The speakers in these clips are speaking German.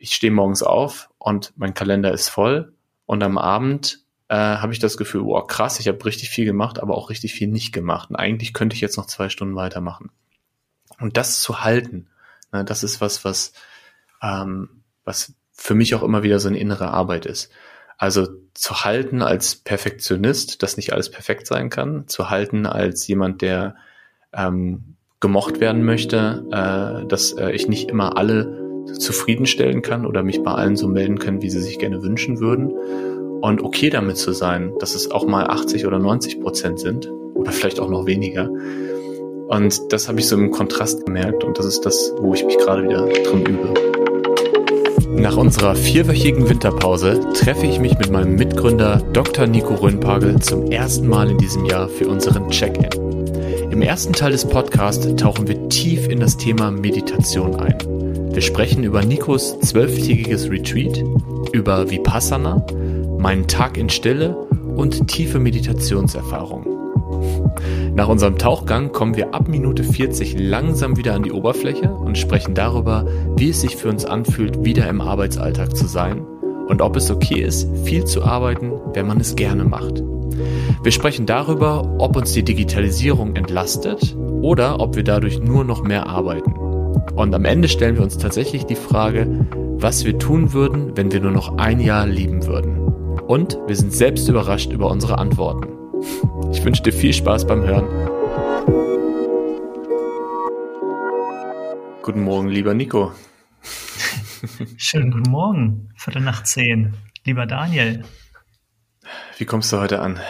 ich stehe morgens auf und mein Kalender ist voll und am Abend äh, habe ich das Gefühl, wow, krass, ich habe richtig viel gemacht, aber auch richtig viel nicht gemacht. Und eigentlich könnte ich jetzt noch zwei Stunden weitermachen. Und das zu halten, ne, das ist was, was, ähm, was für mich auch immer wieder so eine innere Arbeit ist. Also zu halten als Perfektionist, dass nicht alles perfekt sein kann, zu halten als jemand, der ähm, gemocht werden möchte, äh, dass äh, ich nicht immer alle zufriedenstellen kann oder mich bei allen so melden können, wie sie sich gerne wünschen würden. Und okay damit zu sein, dass es auch mal 80 oder 90 Prozent sind oder vielleicht auch noch weniger. Und das habe ich so im Kontrast gemerkt und das ist das, wo ich mich gerade wieder drin übe. Nach unserer vierwöchigen Winterpause treffe ich mich mit meinem Mitgründer Dr. Nico Röhnpagel zum ersten Mal in diesem Jahr für unseren Check-in. Im ersten Teil des Podcasts tauchen wir tief in das Thema Meditation ein. Wir sprechen über Nikos zwölftägiges Retreat, über Vipassana, meinen Tag in Stille und tiefe Meditationserfahrungen. Nach unserem Tauchgang kommen wir ab Minute 40 langsam wieder an die Oberfläche und sprechen darüber, wie es sich für uns anfühlt, wieder im Arbeitsalltag zu sein und ob es okay ist, viel zu arbeiten, wenn man es gerne macht. Wir sprechen darüber, ob uns die Digitalisierung entlastet oder ob wir dadurch nur noch mehr arbeiten. Und am Ende stellen wir uns tatsächlich die Frage, was wir tun würden, wenn wir nur noch ein Jahr leben würden. Und wir sind selbst überrascht über unsere Antworten. Ich wünsche dir viel Spaß beim Hören. Guten Morgen, lieber Nico. Schönen guten Morgen, Viertel nach zehn. Lieber Daniel. Wie kommst du heute an?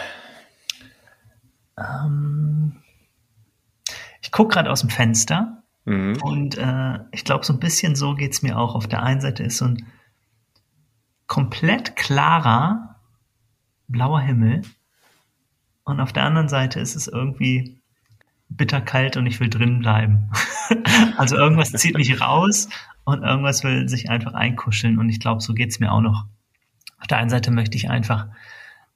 Ähm, ich gucke gerade aus dem Fenster mhm. und äh, ich glaube, so ein bisschen so geht es mir auch. Auf der einen Seite ist so ein komplett klarer blauer Himmel und auf der anderen Seite ist es irgendwie bitterkalt und ich will drin bleiben. also irgendwas zieht mich raus und irgendwas will sich einfach einkuscheln. Und ich glaube, so geht's mir auch noch. Auf der einen Seite möchte ich einfach,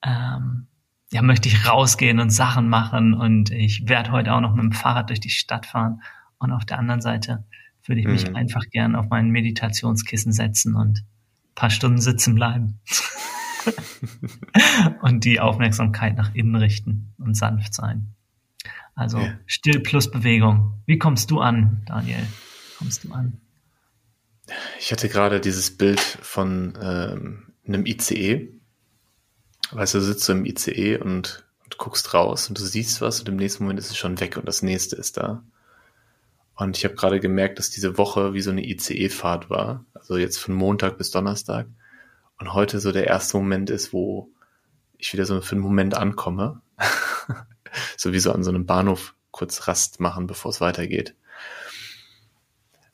ähm, ja, möchte ich rausgehen und Sachen machen und ich werde heute auch noch mit dem Fahrrad durch die Stadt fahren. Und auf der anderen Seite würde ich mich mhm. einfach gern auf mein Meditationskissen setzen und paar Stunden sitzen bleiben. und die Aufmerksamkeit nach innen richten und sanft sein. Also ja. still plus Bewegung. Wie kommst du an, Daniel? Kommst du an? Ich hatte gerade dieses Bild von ähm, einem ICE. Weißt du, du sitzt so im ICE und, und guckst raus und du siehst was und im nächsten Moment ist es schon weg und das nächste ist da. Und ich habe gerade gemerkt, dass diese Woche wie so eine ICE-Fahrt war. Also jetzt von Montag bis Donnerstag. Und heute so der erste Moment ist, wo ich wieder so für einen Moment ankomme. so wie so an so einem Bahnhof kurz Rast machen, bevor es weitergeht.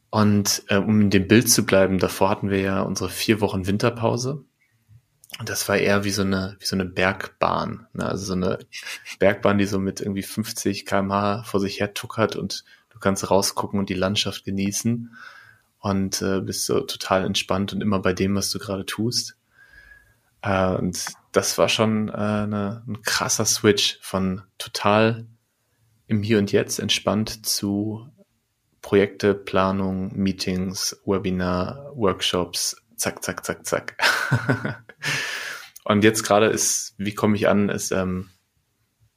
Und äh, um in dem Bild zu bleiben, davor hatten wir ja unsere vier Wochen Winterpause. Und das war eher wie so eine, wie so eine Bergbahn. Ne? Also so eine Bergbahn, die so mit irgendwie 50 kmh vor sich her tuckert und du kannst rausgucken und die Landschaft genießen und äh, bist so total entspannt und immer bei dem, was du gerade tust. Äh, und das war schon äh, eine, ein krasser Switch von total im Hier und Jetzt entspannt zu Projekte, Planung, Meetings, Webinar, Workshops, zack, zack, zack, zack. und jetzt gerade ist, wie komme ich an, ist, ähm,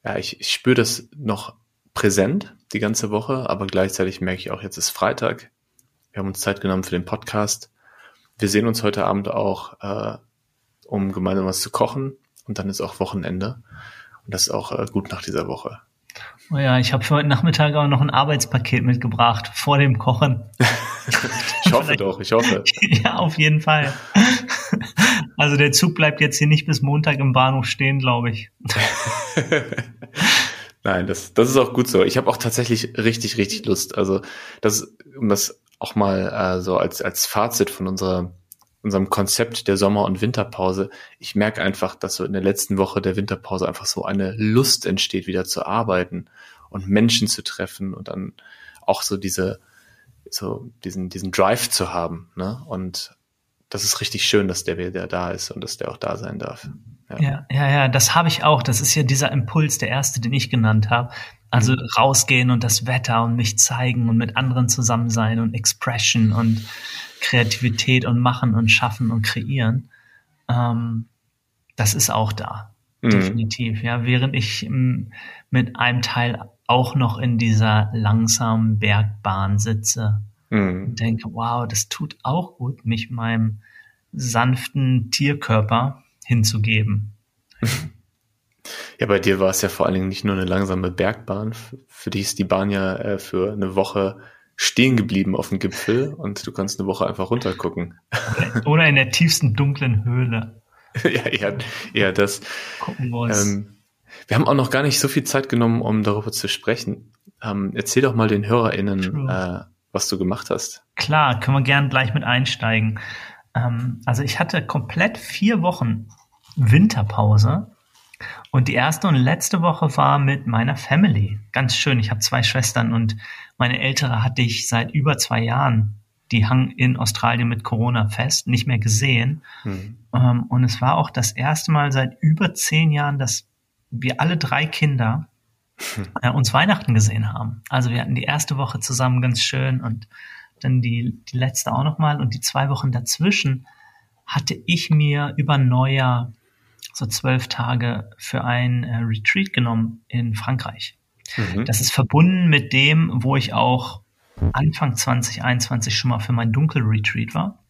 ja, ich, ich spüre das noch präsent die ganze Woche, aber gleichzeitig merke ich auch, jetzt ist Freitag, wir haben uns Zeit genommen für den Podcast. Wir sehen uns heute Abend auch, äh, um gemeinsam was zu kochen. Und dann ist auch Wochenende. Und das ist auch äh, gut nach dieser Woche. Oh ja, ich habe für heute Nachmittag auch noch ein Arbeitspaket mitgebracht vor dem Kochen. ich hoffe doch, ich hoffe. ja, auf jeden Fall. Also der Zug bleibt jetzt hier nicht bis Montag im Bahnhof stehen, glaube ich. Nein, das, das ist auch gut so. Ich habe auch tatsächlich richtig, richtig Lust. Also das, um das auch mal äh, so als, als Fazit von unserer, unserem Konzept der Sommer- und Winterpause. Ich merke einfach, dass so in der letzten Woche der Winterpause einfach so eine Lust entsteht, wieder zu arbeiten und Menschen zu treffen und dann auch so diese, so diesen, diesen Drive zu haben. Ne? Und das ist richtig schön, dass der wieder da ist und dass der auch da sein darf. Ja, ja, ja, das habe ich auch. Das ist ja dieser Impuls, der erste, den ich genannt habe. Also rausgehen und das Wetter und mich zeigen und mit anderen zusammen sein und Expression und Kreativität und machen und schaffen und kreieren. Ähm, das ist auch da. Mhm. Definitiv. Ja, während ich m, mit einem Teil auch noch in dieser langsamen Bergbahn sitze mhm. und denke, wow, das tut auch gut, mich meinem sanften Tierkörper hinzugeben. Ja, bei dir war es ja vor allen Dingen nicht nur eine langsame Bergbahn. Für dich ist die Bahn ja äh, für eine Woche stehen geblieben auf dem Gipfel und du kannst eine Woche einfach runtergucken. Oder in der tiefsten dunklen Höhle. ja, eher, eher das. Gucken wir uns. Ähm, wir haben auch noch gar nicht so viel Zeit genommen, um darüber zu sprechen. Ähm, erzähl doch mal den HörerInnen, äh, was du gemacht hast. Klar, können wir gern gleich mit einsteigen. Ähm, also ich hatte komplett vier Wochen Winterpause und die erste und letzte Woche war mit meiner Family. Ganz schön. Ich habe zwei Schwestern und meine ältere hatte ich seit über zwei Jahren. Die hang in Australien mit Corona fest, nicht mehr gesehen. Mhm. Ähm, und es war auch das erste Mal seit über zehn Jahren, dass wir alle drei Kinder äh, uns Weihnachten gesehen haben. Also wir hatten die erste Woche zusammen ganz schön und dann die, die letzte auch nochmal und die zwei Wochen dazwischen hatte ich mir über Neujahr so zwölf Tage für ein äh, Retreat genommen in Frankreich. Mhm. Das ist verbunden mit dem, wo ich auch Anfang 2021 schon mal für mein Dunkel-Retreat war.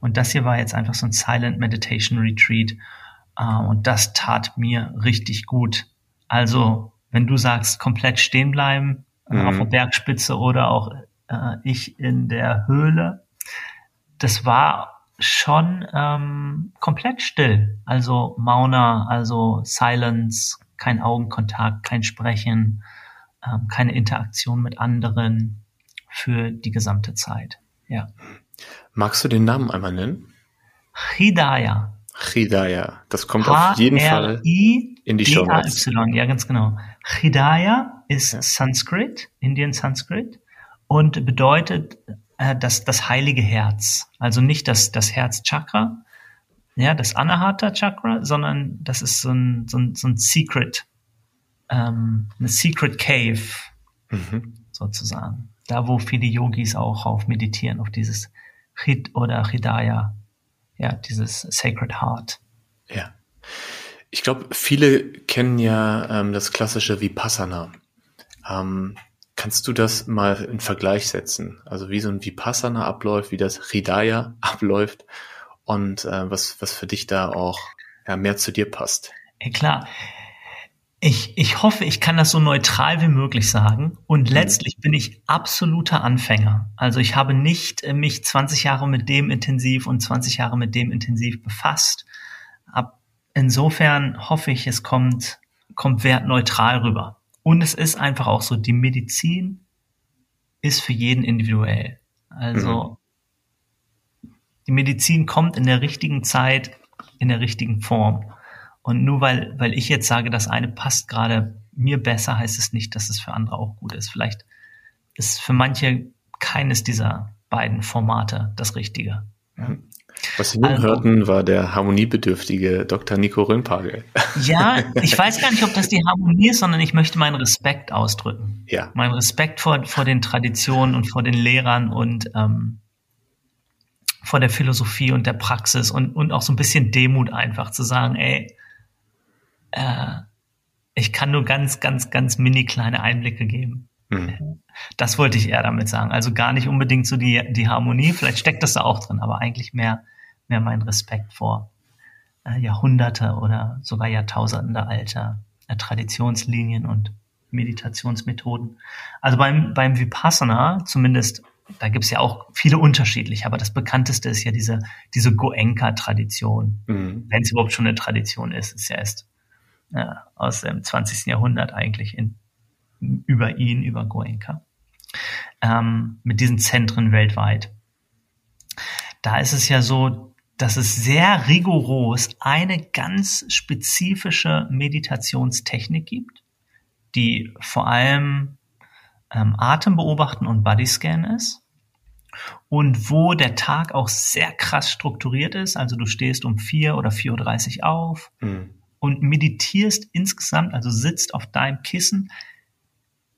Und das hier war jetzt einfach so ein Silent Meditation Retreat. Äh, und das tat mir richtig gut. Also, wenn du sagst, komplett stehen bleiben, äh, mhm. auf der Bergspitze oder auch äh, ich in der Höhle, das war schon ähm, komplett still. Also Mauna, also Silence, kein Augenkontakt, kein Sprechen, ähm, keine Interaktion mit anderen für die gesamte Zeit. Ja. Magst du den Namen einmal nennen? Hidaya. Hidaya. Das kommt auf jeden Fall in die Show Notes. Ja, ganz genau. Hidaya ist. Sanskrit, Indian Sanskrit und bedeutet äh, das, das heilige Herz. Also nicht das, das Herzchakra, ja, das Anahata Chakra, sondern das ist so ein, so ein, so ein Secret, ähm, eine Secret Cave, mhm. sozusagen. Da, wo viele Yogis auch auf meditieren, auf dieses Hit oder Hidaya, ja, dieses Sacred Heart. Ja. Ich glaube, viele kennen ja ähm, das klassische Vipassana. Ähm, Kannst du das mal in Vergleich setzen? Also wie so ein Vipassana abläuft, wie das Hridaya abläuft und äh, was, was für dich da auch ja, mehr zu dir passt? Ja, klar. Ich, ich hoffe, ich kann das so neutral wie möglich sagen. Und mhm. letztlich bin ich absoluter Anfänger. Also ich habe nicht äh, mich 20 Jahre mit dem intensiv und 20 Jahre mit dem intensiv befasst. Ab, insofern hoffe ich, es kommt, kommt wertneutral rüber. Und es ist einfach auch so, die Medizin ist für jeden individuell. Also mhm. die Medizin kommt in der richtigen Zeit, in der richtigen Form. Und nur weil, weil ich jetzt sage, das eine passt gerade mir besser, heißt es nicht, dass es für andere auch gut ist. Vielleicht ist für manche keines dieser beiden Formate das Richtige. Mhm. Was Sie nun also, hörten, war der harmoniebedürftige Dr. Nico Röhnpagel. Ja, ich weiß gar nicht, ob das die Harmonie ist, sondern ich möchte meinen Respekt ausdrücken. Ja. Meinen Respekt vor, vor den Traditionen und vor den Lehrern und ähm, vor der Philosophie und der Praxis und, und auch so ein bisschen Demut einfach zu sagen, ey, äh, ich kann nur ganz, ganz, ganz mini kleine Einblicke geben. Mhm. Das wollte ich eher damit sagen. Also gar nicht unbedingt so die, die Harmonie, vielleicht steckt das da auch drin, aber eigentlich mehr, mehr mein Respekt vor äh, Jahrhunderte oder sogar Jahrtausende alter äh, Traditionslinien und Meditationsmethoden. Also beim, beim Vipassana, zumindest, da gibt's ja auch viele unterschiedliche, aber das bekannteste ist ja diese, diese Goenka-Tradition. Mhm. Wenn es überhaupt schon eine Tradition ist, ist ja erst äh, aus dem 20. Jahrhundert eigentlich in, über ihn, über Goenka, ähm, mit diesen Zentren weltweit. Da ist es ja so, dass es sehr rigoros eine ganz spezifische Meditationstechnik gibt, die vor allem ähm, Atem beobachten und Bodyscan ist und wo der Tag auch sehr krass strukturiert ist. Also du stehst um vier oder 4.30 Uhr auf mhm. und meditierst insgesamt, also sitzt auf deinem Kissen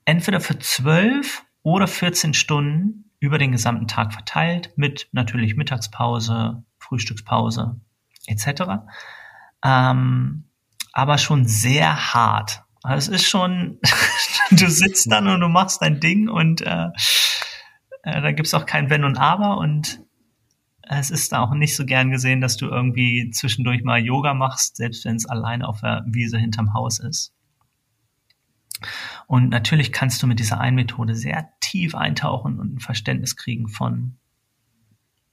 entweder für zwölf oder 14 Stunden über den gesamten Tag verteilt, mit natürlich Mittagspause, Frühstückspause etc. Ähm, aber schon sehr hart. Also es ist schon, du sitzt dann und du machst dein Ding und äh, äh, da gibt's auch kein Wenn und Aber und es ist auch nicht so gern gesehen, dass du irgendwie zwischendurch mal Yoga machst, selbst wenn es alleine auf der Wiese hinterm Haus ist. Und natürlich kannst du mit dieser einen Methode sehr tief eintauchen und ein Verständnis kriegen von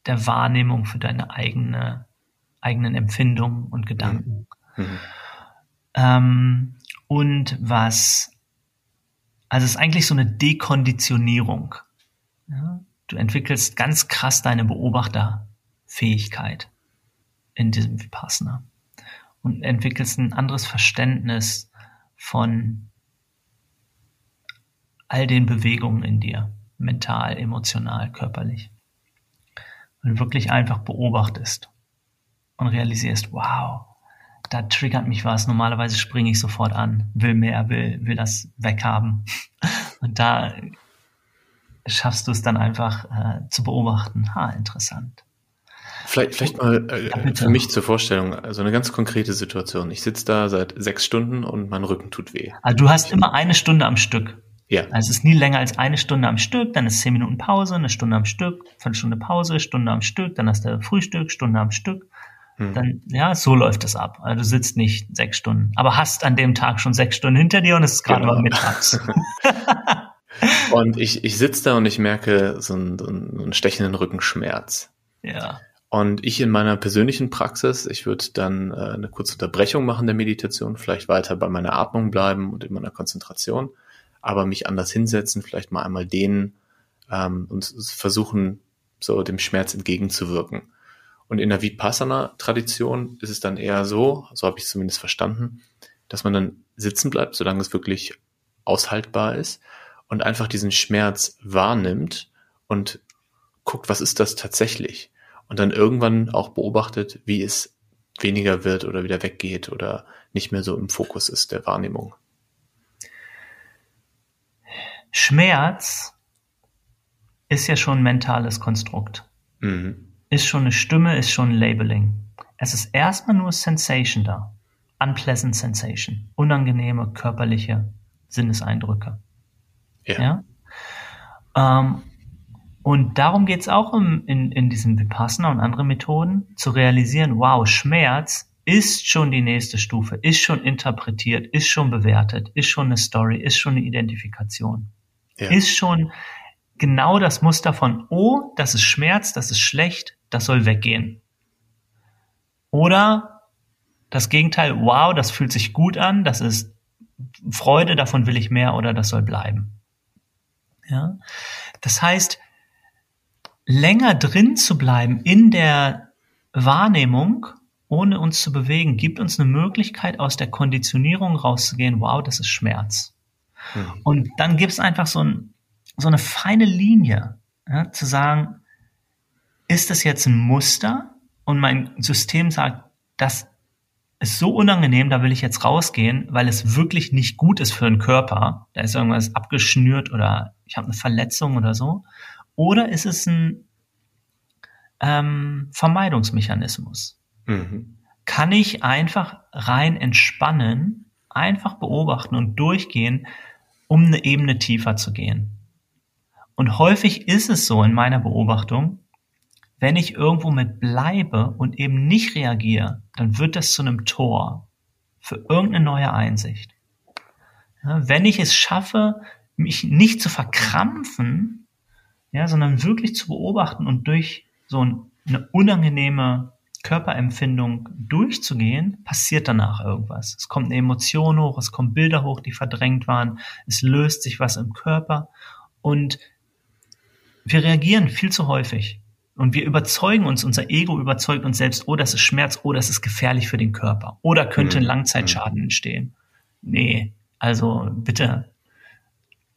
der Wahrnehmung für deine eigene, eigenen Empfindungen und Gedanken. Mhm. mhm. Ähm, und was, also es ist eigentlich so eine Dekonditionierung. Ja? Du entwickelst ganz krass deine Beobachterfähigkeit in diesem Vipassana und entwickelst ein anderes Verständnis von all den Bewegungen in dir, mental, emotional, körperlich. Und wirklich einfach beobachtest und realisierst, wow, da triggert mich was. Normalerweise springe ich sofort an, will mehr, will, will das weghaben. Und da schaffst du es dann einfach äh, zu beobachten. Ha, interessant. Vielleicht, vielleicht mal äh, ja, für mich zur Vorstellung, also eine ganz konkrete Situation. Ich sitze da seit sechs Stunden und mein Rücken tut weh. Also du hast immer eine Stunde am Stück. Ja. Also es ist nie länger als eine Stunde am Stück, dann ist zehn Minuten Pause, eine Stunde am Stück, Viertelstunde Pause, Stunde am Stück, dann hast du Frühstück, Stunde am Stück. Hm. Dann, ja, so läuft es ab. Also du sitzt nicht sechs Stunden, aber hast an dem Tag schon sechs Stunden hinter dir und es ist gerade genau. mal mittags. und ich, ich sitze da und ich merke so einen, so einen stechenden Rückenschmerz. Ja. Und ich in meiner persönlichen Praxis, ich würde dann äh, eine kurze Unterbrechung machen der Meditation, vielleicht weiter bei meiner Atmung bleiben und in meiner Konzentration aber mich anders hinsetzen, vielleicht mal einmal dehnen ähm, und versuchen, so dem Schmerz entgegenzuwirken. Und in der Vipassana-Tradition ist es dann eher so, so habe ich es zumindest verstanden, dass man dann sitzen bleibt, solange es wirklich aushaltbar ist und einfach diesen Schmerz wahrnimmt und guckt, was ist das tatsächlich? Und dann irgendwann auch beobachtet, wie es weniger wird oder wieder weggeht oder nicht mehr so im Fokus ist der Wahrnehmung. Schmerz ist ja schon ein mentales Konstrukt. Mhm. Ist schon eine Stimme, ist schon ein Labeling. Es ist erstmal nur Sensation da. Unpleasant Sensation. Unangenehme körperliche Sinneseindrücke. Ja. ja? Ähm, und darum geht es auch im, in, in diesem Vipassana und anderen Methoden, zu realisieren, wow, Schmerz ist schon die nächste Stufe, ist schon interpretiert, ist schon bewertet, ist schon eine Story, ist schon eine Identifikation ja. ist schon genau das Muster von, oh, das ist Schmerz, das ist schlecht, das soll weggehen. Oder das Gegenteil, wow, das fühlt sich gut an, das ist Freude, davon will ich mehr oder das soll bleiben. Ja? Das heißt, länger drin zu bleiben in der Wahrnehmung, ohne uns zu bewegen, gibt uns eine Möglichkeit, aus der Konditionierung rauszugehen, wow, das ist Schmerz. Mhm. Und dann gibt es einfach so, ein, so eine feine Linie, ja, zu sagen, ist das jetzt ein Muster? Und mein System sagt, das ist so unangenehm, da will ich jetzt rausgehen, weil es wirklich nicht gut ist für den Körper. Da ist irgendwas abgeschnürt oder ich habe eine Verletzung oder so. Oder ist es ein ähm, Vermeidungsmechanismus? Mhm. Kann ich einfach rein entspannen, einfach beobachten und durchgehen, um eine Ebene tiefer zu gehen. Und häufig ist es so in meiner Beobachtung, wenn ich irgendwo mit bleibe und eben nicht reagiere, dann wird das zu einem Tor für irgendeine neue Einsicht. Ja, wenn ich es schaffe, mich nicht zu verkrampfen, ja, sondern wirklich zu beobachten und durch so eine unangenehme Körperempfindung durchzugehen, passiert danach irgendwas. Es kommt eine Emotion hoch, es kommen Bilder hoch, die verdrängt waren, es löst sich was im Körper und wir reagieren viel zu häufig. Und wir überzeugen uns, unser Ego überzeugt uns selbst, oh, das ist Schmerz, oh, das ist gefährlich für den Körper. Oder könnte ein mhm. Langzeitschaden entstehen. Nee, also bitte.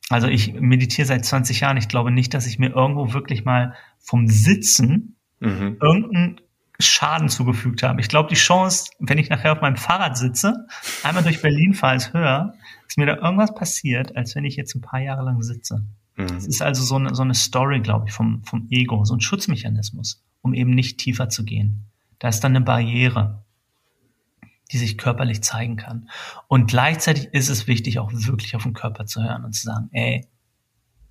Also ich meditiere seit 20 Jahren. Ich glaube nicht, dass ich mir irgendwo wirklich mal vom Sitzen mhm. irgendein Schaden zugefügt haben. Ich glaube, die Chance, wenn ich nachher auf meinem Fahrrad sitze, einmal durch Berlin fahre, ist höher. ist mir da irgendwas passiert, als wenn ich jetzt ein paar Jahre lang sitze. Mhm. Es ist also so eine, so eine Story, glaube ich, vom, vom Ego, so ein Schutzmechanismus, um eben nicht tiefer zu gehen. Da ist dann eine Barriere, die sich körperlich zeigen kann. Und gleichzeitig ist es wichtig, auch wirklich auf den Körper zu hören und zu sagen, ey,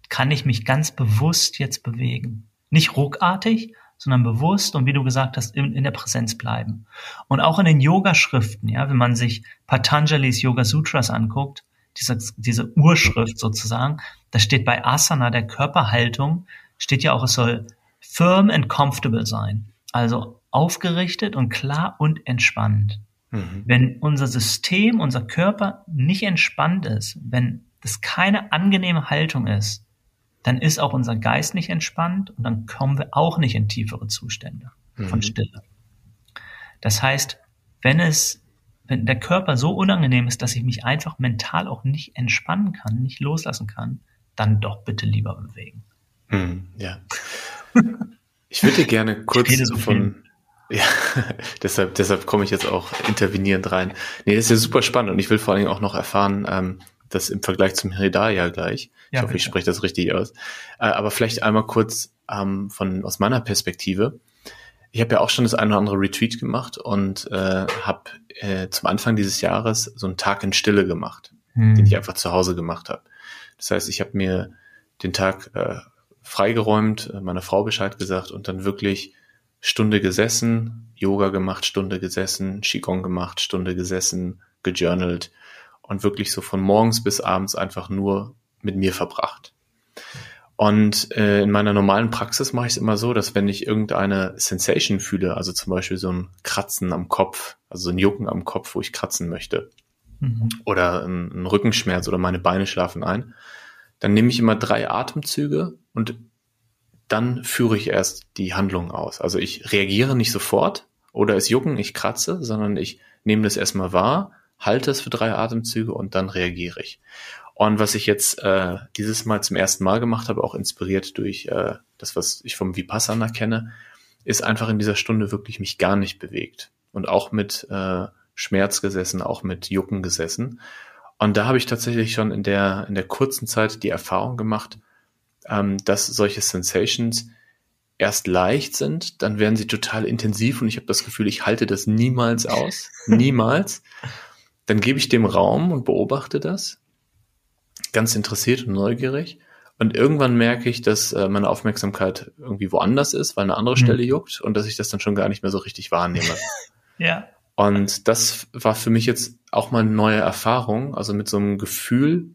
kann ich mich ganz bewusst jetzt bewegen? Nicht ruckartig, sondern bewusst und wie du gesagt hast, in, in der Präsenz bleiben. Und auch in den Yoga-Schriften, ja, wenn man sich Patanjalis Yoga Sutras anguckt, diese, diese Urschrift sozusagen, da steht bei Asana, der Körperhaltung, steht ja auch, es soll firm and comfortable sein. Also aufgerichtet und klar und entspannt. Mhm. Wenn unser System, unser Körper nicht entspannt ist, wenn das keine angenehme Haltung ist, dann ist auch unser Geist nicht entspannt und dann kommen wir auch nicht in tiefere Zustände mhm. von Stille. Das heißt, wenn es, wenn der Körper so unangenehm ist, dass ich mich einfach mental auch nicht entspannen kann, nicht loslassen kann, dann doch bitte lieber bewegen. Mhm, ja. Ich würde gerne kurz so von, ja, deshalb, deshalb komme ich jetzt auch intervenierend rein. Nee, das ist ja super spannend und ich will vor allen Dingen auch noch erfahren, ähm, das im Vergleich zum Hridaya gleich. Ich ja, hoffe, ich spreche das richtig aus. Äh, aber vielleicht einmal kurz ähm, von aus meiner Perspektive. Ich habe ja auch schon das eine oder andere Retreat gemacht und äh, habe äh, zum Anfang dieses Jahres so einen Tag in Stille gemacht, hm. den ich einfach zu Hause gemacht habe. Das heißt, ich habe mir den Tag äh, freigeräumt, äh, meiner Frau Bescheid gesagt und dann wirklich Stunde gesessen, Yoga gemacht, Stunde gesessen, Qigong gemacht, Stunde gesessen, gejournalt und wirklich so von morgens bis abends einfach nur mit mir verbracht. Und äh, in meiner normalen Praxis mache ich es immer so, dass wenn ich irgendeine Sensation fühle, also zum Beispiel so ein Kratzen am Kopf, also so ein Jucken am Kopf, wo ich kratzen möchte, mhm. oder ein, ein Rückenschmerz oder meine Beine schlafen ein, dann nehme ich immer drei Atemzüge und dann führe ich erst die Handlung aus. Also ich reagiere nicht sofort oder es jucken, ich kratze, sondern ich nehme das erstmal wahr, halte es für drei Atemzüge und dann reagiere ich. Und was ich jetzt äh, dieses Mal zum ersten Mal gemacht habe, auch inspiriert durch äh, das, was ich vom Vipassana kenne, ist einfach in dieser Stunde wirklich mich gar nicht bewegt. Und auch mit äh, Schmerz gesessen, auch mit Jucken gesessen. Und da habe ich tatsächlich schon in der, in der kurzen Zeit die Erfahrung gemacht, ähm, dass solche Sensations erst leicht sind, dann werden sie total intensiv und ich habe das Gefühl, ich halte das niemals aus. niemals. Dann gebe ich dem Raum und beobachte das, ganz interessiert und neugierig. Und irgendwann merke ich, dass äh, meine Aufmerksamkeit irgendwie woanders ist, weil eine andere mhm. Stelle juckt und dass ich das dann schon gar nicht mehr so richtig wahrnehme. ja. Und das war für mich jetzt auch mal eine neue Erfahrung, also mit so einem Gefühl,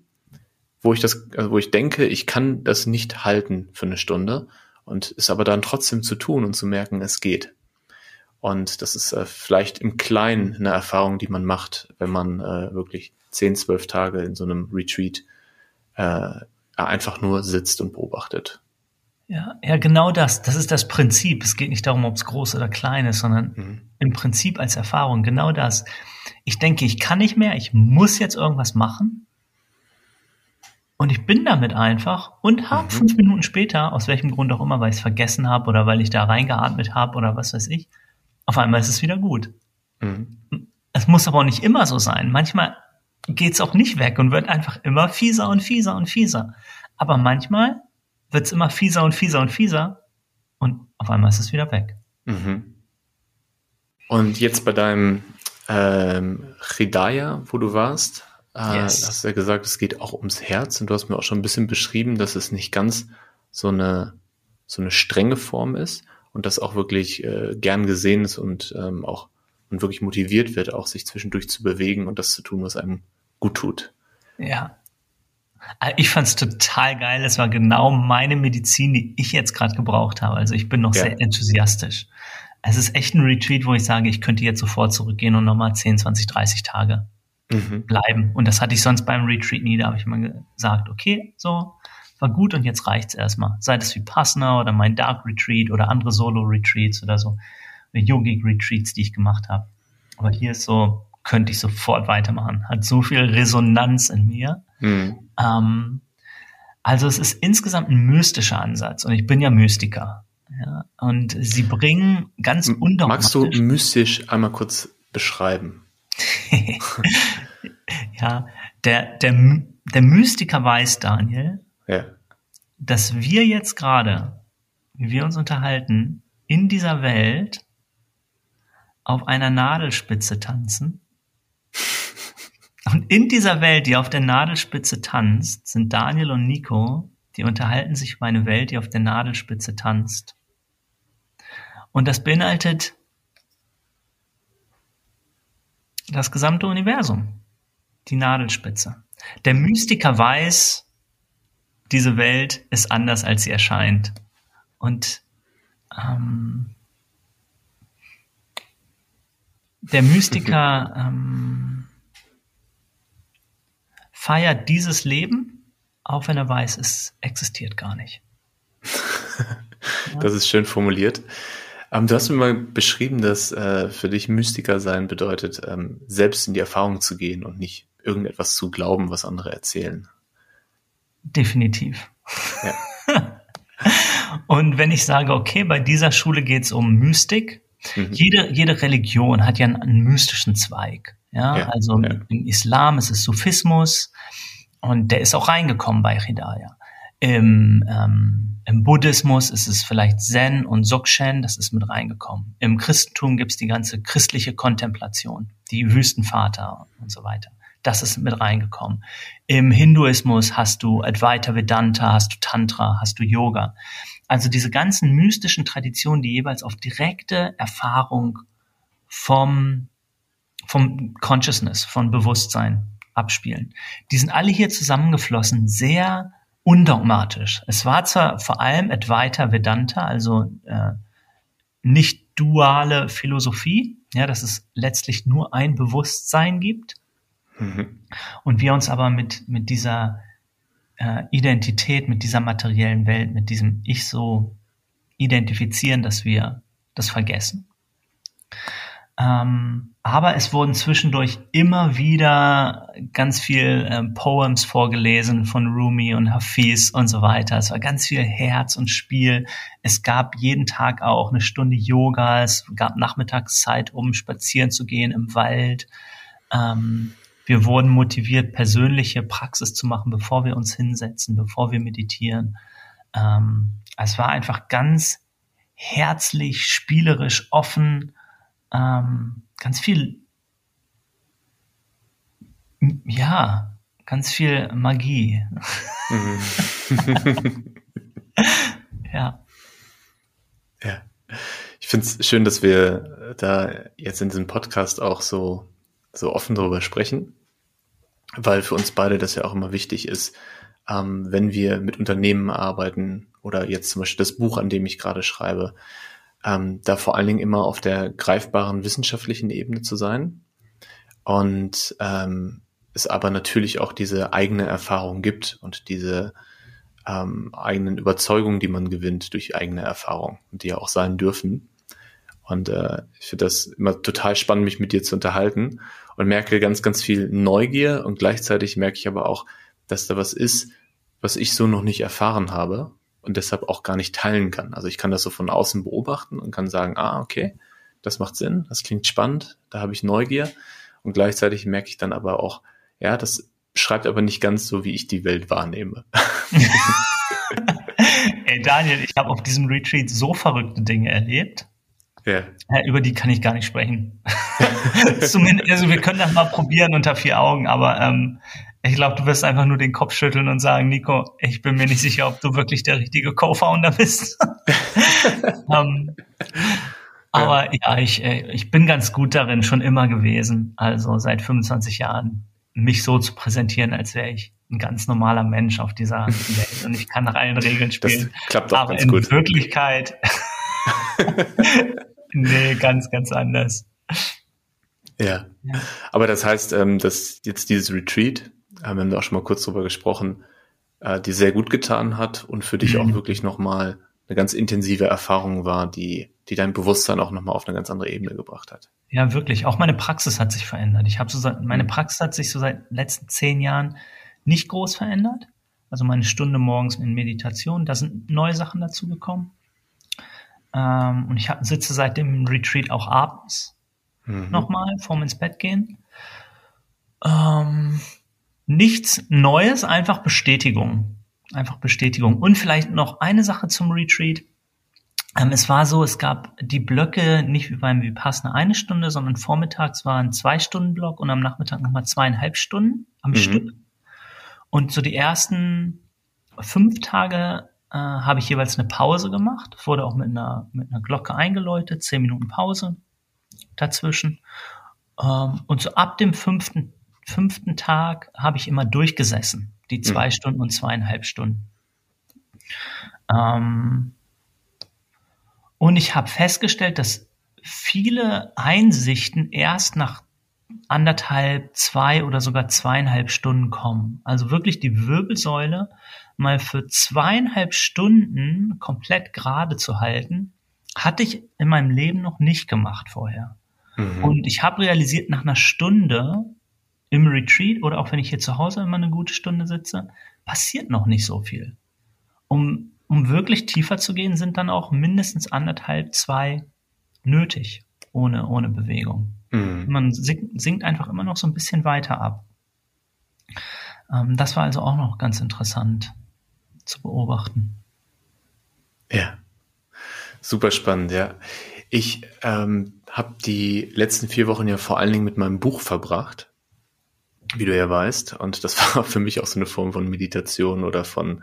wo ich das, also wo ich denke, ich kann das nicht halten für eine Stunde und es aber dann trotzdem zu tun und zu merken, es geht. Und das ist äh, vielleicht im Kleinen eine Erfahrung, die man macht, wenn man äh, wirklich zehn, zwölf Tage in so einem Retreat äh, einfach nur sitzt und beobachtet. Ja, ja, genau das. Das ist das Prinzip. Es geht nicht darum, ob es groß oder klein ist, sondern mhm. im Prinzip als Erfahrung genau das. Ich denke, ich kann nicht mehr, ich muss jetzt irgendwas machen. Und ich bin damit einfach und habe mhm. fünf Minuten später, aus welchem Grund auch immer, weil ich es vergessen habe oder weil ich da reingeatmet habe oder was weiß ich, auf einmal ist es wieder gut. Mhm. Es muss aber auch nicht immer so sein. Manchmal geht es auch nicht weg und wird einfach immer fieser und fieser und fieser. Aber manchmal wird es immer fieser und fieser und fieser und auf einmal ist es wieder weg. Mhm. Und jetzt bei deinem ähm, Hridaya, wo du warst, äh, yes. hast du ja gesagt, es geht auch ums Herz und du hast mir auch schon ein bisschen beschrieben, dass es nicht ganz so eine, so eine strenge Form ist und das auch wirklich äh, gern gesehen ist und ähm, auch und wirklich motiviert wird, auch sich zwischendurch zu bewegen und das zu tun, was einem gut tut. Ja. Äh, ich fand es total geil. Es war genau meine Medizin, die ich jetzt gerade gebraucht habe. Also ich bin noch ja. sehr enthusiastisch. Es ist echt ein Retreat, wo ich sage, ich könnte jetzt sofort zurückgehen und nochmal 10, 20, 30 Tage mhm. bleiben. Und das hatte ich sonst beim Retreat nie. Da habe ich mal gesagt, okay, so, war gut und jetzt reicht's erstmal. Sei das Vipassana oder mein Dark Retreat oder andere Solo-Retreats oder so, Yogic-Retreats, die ich gemacht habe. Aber hier ist so, könnte ich sofort weitermachen. Hat so viel Resonanz in mir. Mhm. Ähm, also es ist insgesamt ein mystischer Ansatz und ich bin ja Mystiker. Ja, und sie bringen ganz undogmatisch. Magst du mystisch einmal kurz beschreiben? ja, Der, der, der Mystiker weiß, Daniel, ja. dass wir jetzt gerade, wie wir uns unterhalten, in dieser Welt auf einer Nadelspitze tanzen. Und in dieser Welt, die auf der Nadelspitze tanzt, sind Daniel und Nico, die unterhalten sich über eine Welt, die auf der Nadelspitze tanzt. Und das beinhaltet das gesamte Universum, die Nadelspitze. Der Mystiker weiß, diese Welt ist anders, als sie erscheint. Und ähm, der Mystiker ähm, feiert dieses Leben, auch wenn er weiß, es existiert gar nicht. das ist schön formuliert. Ähm, du hast mir mal beschrieben, dass äh, für dich Mystiker sein bedeutet, ähm, selbst in die Erfahrung zu gehen und nicht irgendetwas zu glauben, was andere erzählen. Definitiv. Ja. und wenn ich sage, okay, bei dieser Schule geht es um Mystik, mhm. jede, jede Religion hat ja einen, einen mystischen Zweig. Ja, ja also ja. im Islam ist es Sufismus und der ist auch reingekommen bei Hidayah. Im, ähm, Im Buddhismus ist es vielleicht Zen und Dzogchen, das ist mit reingekommen. Im Christentum gibt es die ganze christliche Kontemplation, die Wüstenvater und so weiter. Das ist mit reingekommen. Im Hinduismus hast du Advaita Vedanta, hast du Tantra, hast du Yoga. Also diese ganzen mystischen Traditionen, die jeweils auf direkte Erfahrung vom, vom Consciousness, von Bewusstsein abspielen. Die sind alle hier zusammengeflossen, sehr undogmatisch. Es war zwar vor allem Advaita Vedanta, also äh, nicht duale Philosophie, ja, dass es letztlich nur ein Bewusstsein gibt. Mhm. Und wir uns aber mit, mit dieser äh, Identität, mit dieser materiellen Welt, mit diesem Ich so identifizieren, dass wir das vergessen. Ähm, aber es wurden zwischendurch immer wieder ganz viel ähm, Poems vorgelesen von Rumi und Hafiz und so weiter. Es war ganz viel Herz und Spiel. Es gab jeden Tag auch eine Stunde Yoga. Es gab Nachmittagszeit, um spazieren zu gehen im Wald. Ähm, wir wurden motiviert, persönliche Praxis zu machen, bevor wir uns hinsetzen, bevor wir meditieren. Ähm, es war einfach ganz herzlich, spielerisch, offen ähm, ganz viel, ja, ganz viel Magie. Mhm. ja. Ja. Ich finde es schön, dass wir da jetzt in diesem Podcast auch so, so offen darüber sprechen, weil für uns beide das ja auch immer wichtig ist, ähm, wenn wir mit Unternehmen arbeiten oder jetzt zum Beispiel das Buch, an dem ich gerade schreibe, ähm, da vor allen Dingen immer auf der greifbaren wissenschaftlichen Ebene zu sein und ähm, es aber natürlich auch diese eigene Erfahrung gibt und diese ähm, eigenen Überzeugungen, die man gewinnt durch eigene Erfahrung die ja auch sein dürfen. Und äh, ich finde das immer total spannend, mich mit dir zu unterhalten und merke ganz, ganz viel Neugier und gleichzeitig merke ich aber auch, dass da was ist, was ich so noch nicht erfahren habe und deshalb auch gar nicht teilen kann. Also ich kann das so von außen beobachten und kann sagen, ah, okay, das macht Sinn, das klingt spannend, da habe ich Neugier und gleichzeitig merke ich dann aber auch, ja, das schreibt aber nicht ganz so, wie ich die Welt wahrnehme. Ey Daniel, ich habe auf diesem Retreat so verrückte Dinge erlebt. Ja. ja. über die kann ich gar nicht sprechen. Zumindest, also wir können das mal probieren unter vier Augen, aber ähm, ich glaube, du wirst einfach nur den Kopf schütteln und sagen, Nico, ich bin mir nicht sicher, ob du wirklich der richtige Co-Founder bist. ähm, aber ja, ja ich, äh, ich bin ganz gut darin, schon immer gewesen. Also seit 25 Jahren, mich so zu präsentieren, als wäre ich ein ganz normaler Mensch auf dieser Welt und ich kann nach allen Regeln spielen. Das klappt auch aber ganz in gut. Wirklichkeit, nee, ganz, ganz anders. Ja. ja. Aber das heißt, ähm, dass jetzt dieses Retreat, äh, wir haben da auch schon mal kurz drüber gesprochen, äh, die sehr gut getan hat und für dich mhm. auch wirklich nochmal eine ganz intensive Erfahrung war, die, die dein Bewusstsein auch nochmal auf eine ganz andere Ebene gebracht hat. Ja, wirklich. Auch meine Praxis hat sich verändert. Ich habe so meine mhm. Praxis hat sich so seit letzten zehn Jahren nicht groß verändert. Also meine Stunde morgens in Meditation, da sind neue Sachen dazu gekommen. Ähm, und ich hab, sitze seit dem Retreat auch abends mhm. nochmal vorm ins Bett gehen. Ähm, nichts Neues, einfach Bestätigung. Einfach Bestätigung. Und vielleicht noch eine Sache zum Retreat. Ähm, es war so, es gab die Blöcke nicht wie beim Vipassana eine Stunde, sondern vormittags war ein Zwei-Stunden-Block und am Nachmittag nochmal zweieinhalb Stunden am mhm. Stück. Und so die ersten fünf Tage äh, habe ich jeweils eine Pause gemacht. Wurde auch mit einer, mit einer Glocke eingeläutet, zehn Minuten Pause dazwischen. Ähm, und so ab dem fünften, fünften Tag habe ich immer durchgesessen, die zwei mhm. Stunden und zweieinhalb Stunden. Ähm, und ich habe festgestellt, dass viele Einsichten erst nach anderthalb, zwei oder sogar zweieinhalb Stunden kommen. Also wirklich die Wirbelsäule mal für zweieinhalb Stunden komplett gerade zu halten, hatte ich in meinem Leben noch nicht gemacht vorher. Mhm. Und ich habe realisiert, nach einer Stunde im Retreat oder auch wenn ich hier zu Hause immer eine gute Stunde sitze, passiert noch nicht so viel. Um, um wirklich tiefer zu gehen, sind dann auch mindestens anderthalb, zwei nötig, ohne, ohne Bewegung. Mhm. Man sinkt, sinkt einfach immer noch so ein bisschen weiter ab. Ähm, das war also auch noch ganz interessant zu beobachten. Ja, super spannend, ja. Ich ähm, habe die letzten vier Wochen ja vor allen Dingen mit meinem Buch verbracht, wie du ja weißt. Und das war für mich auch so eine Form von Meditation oder von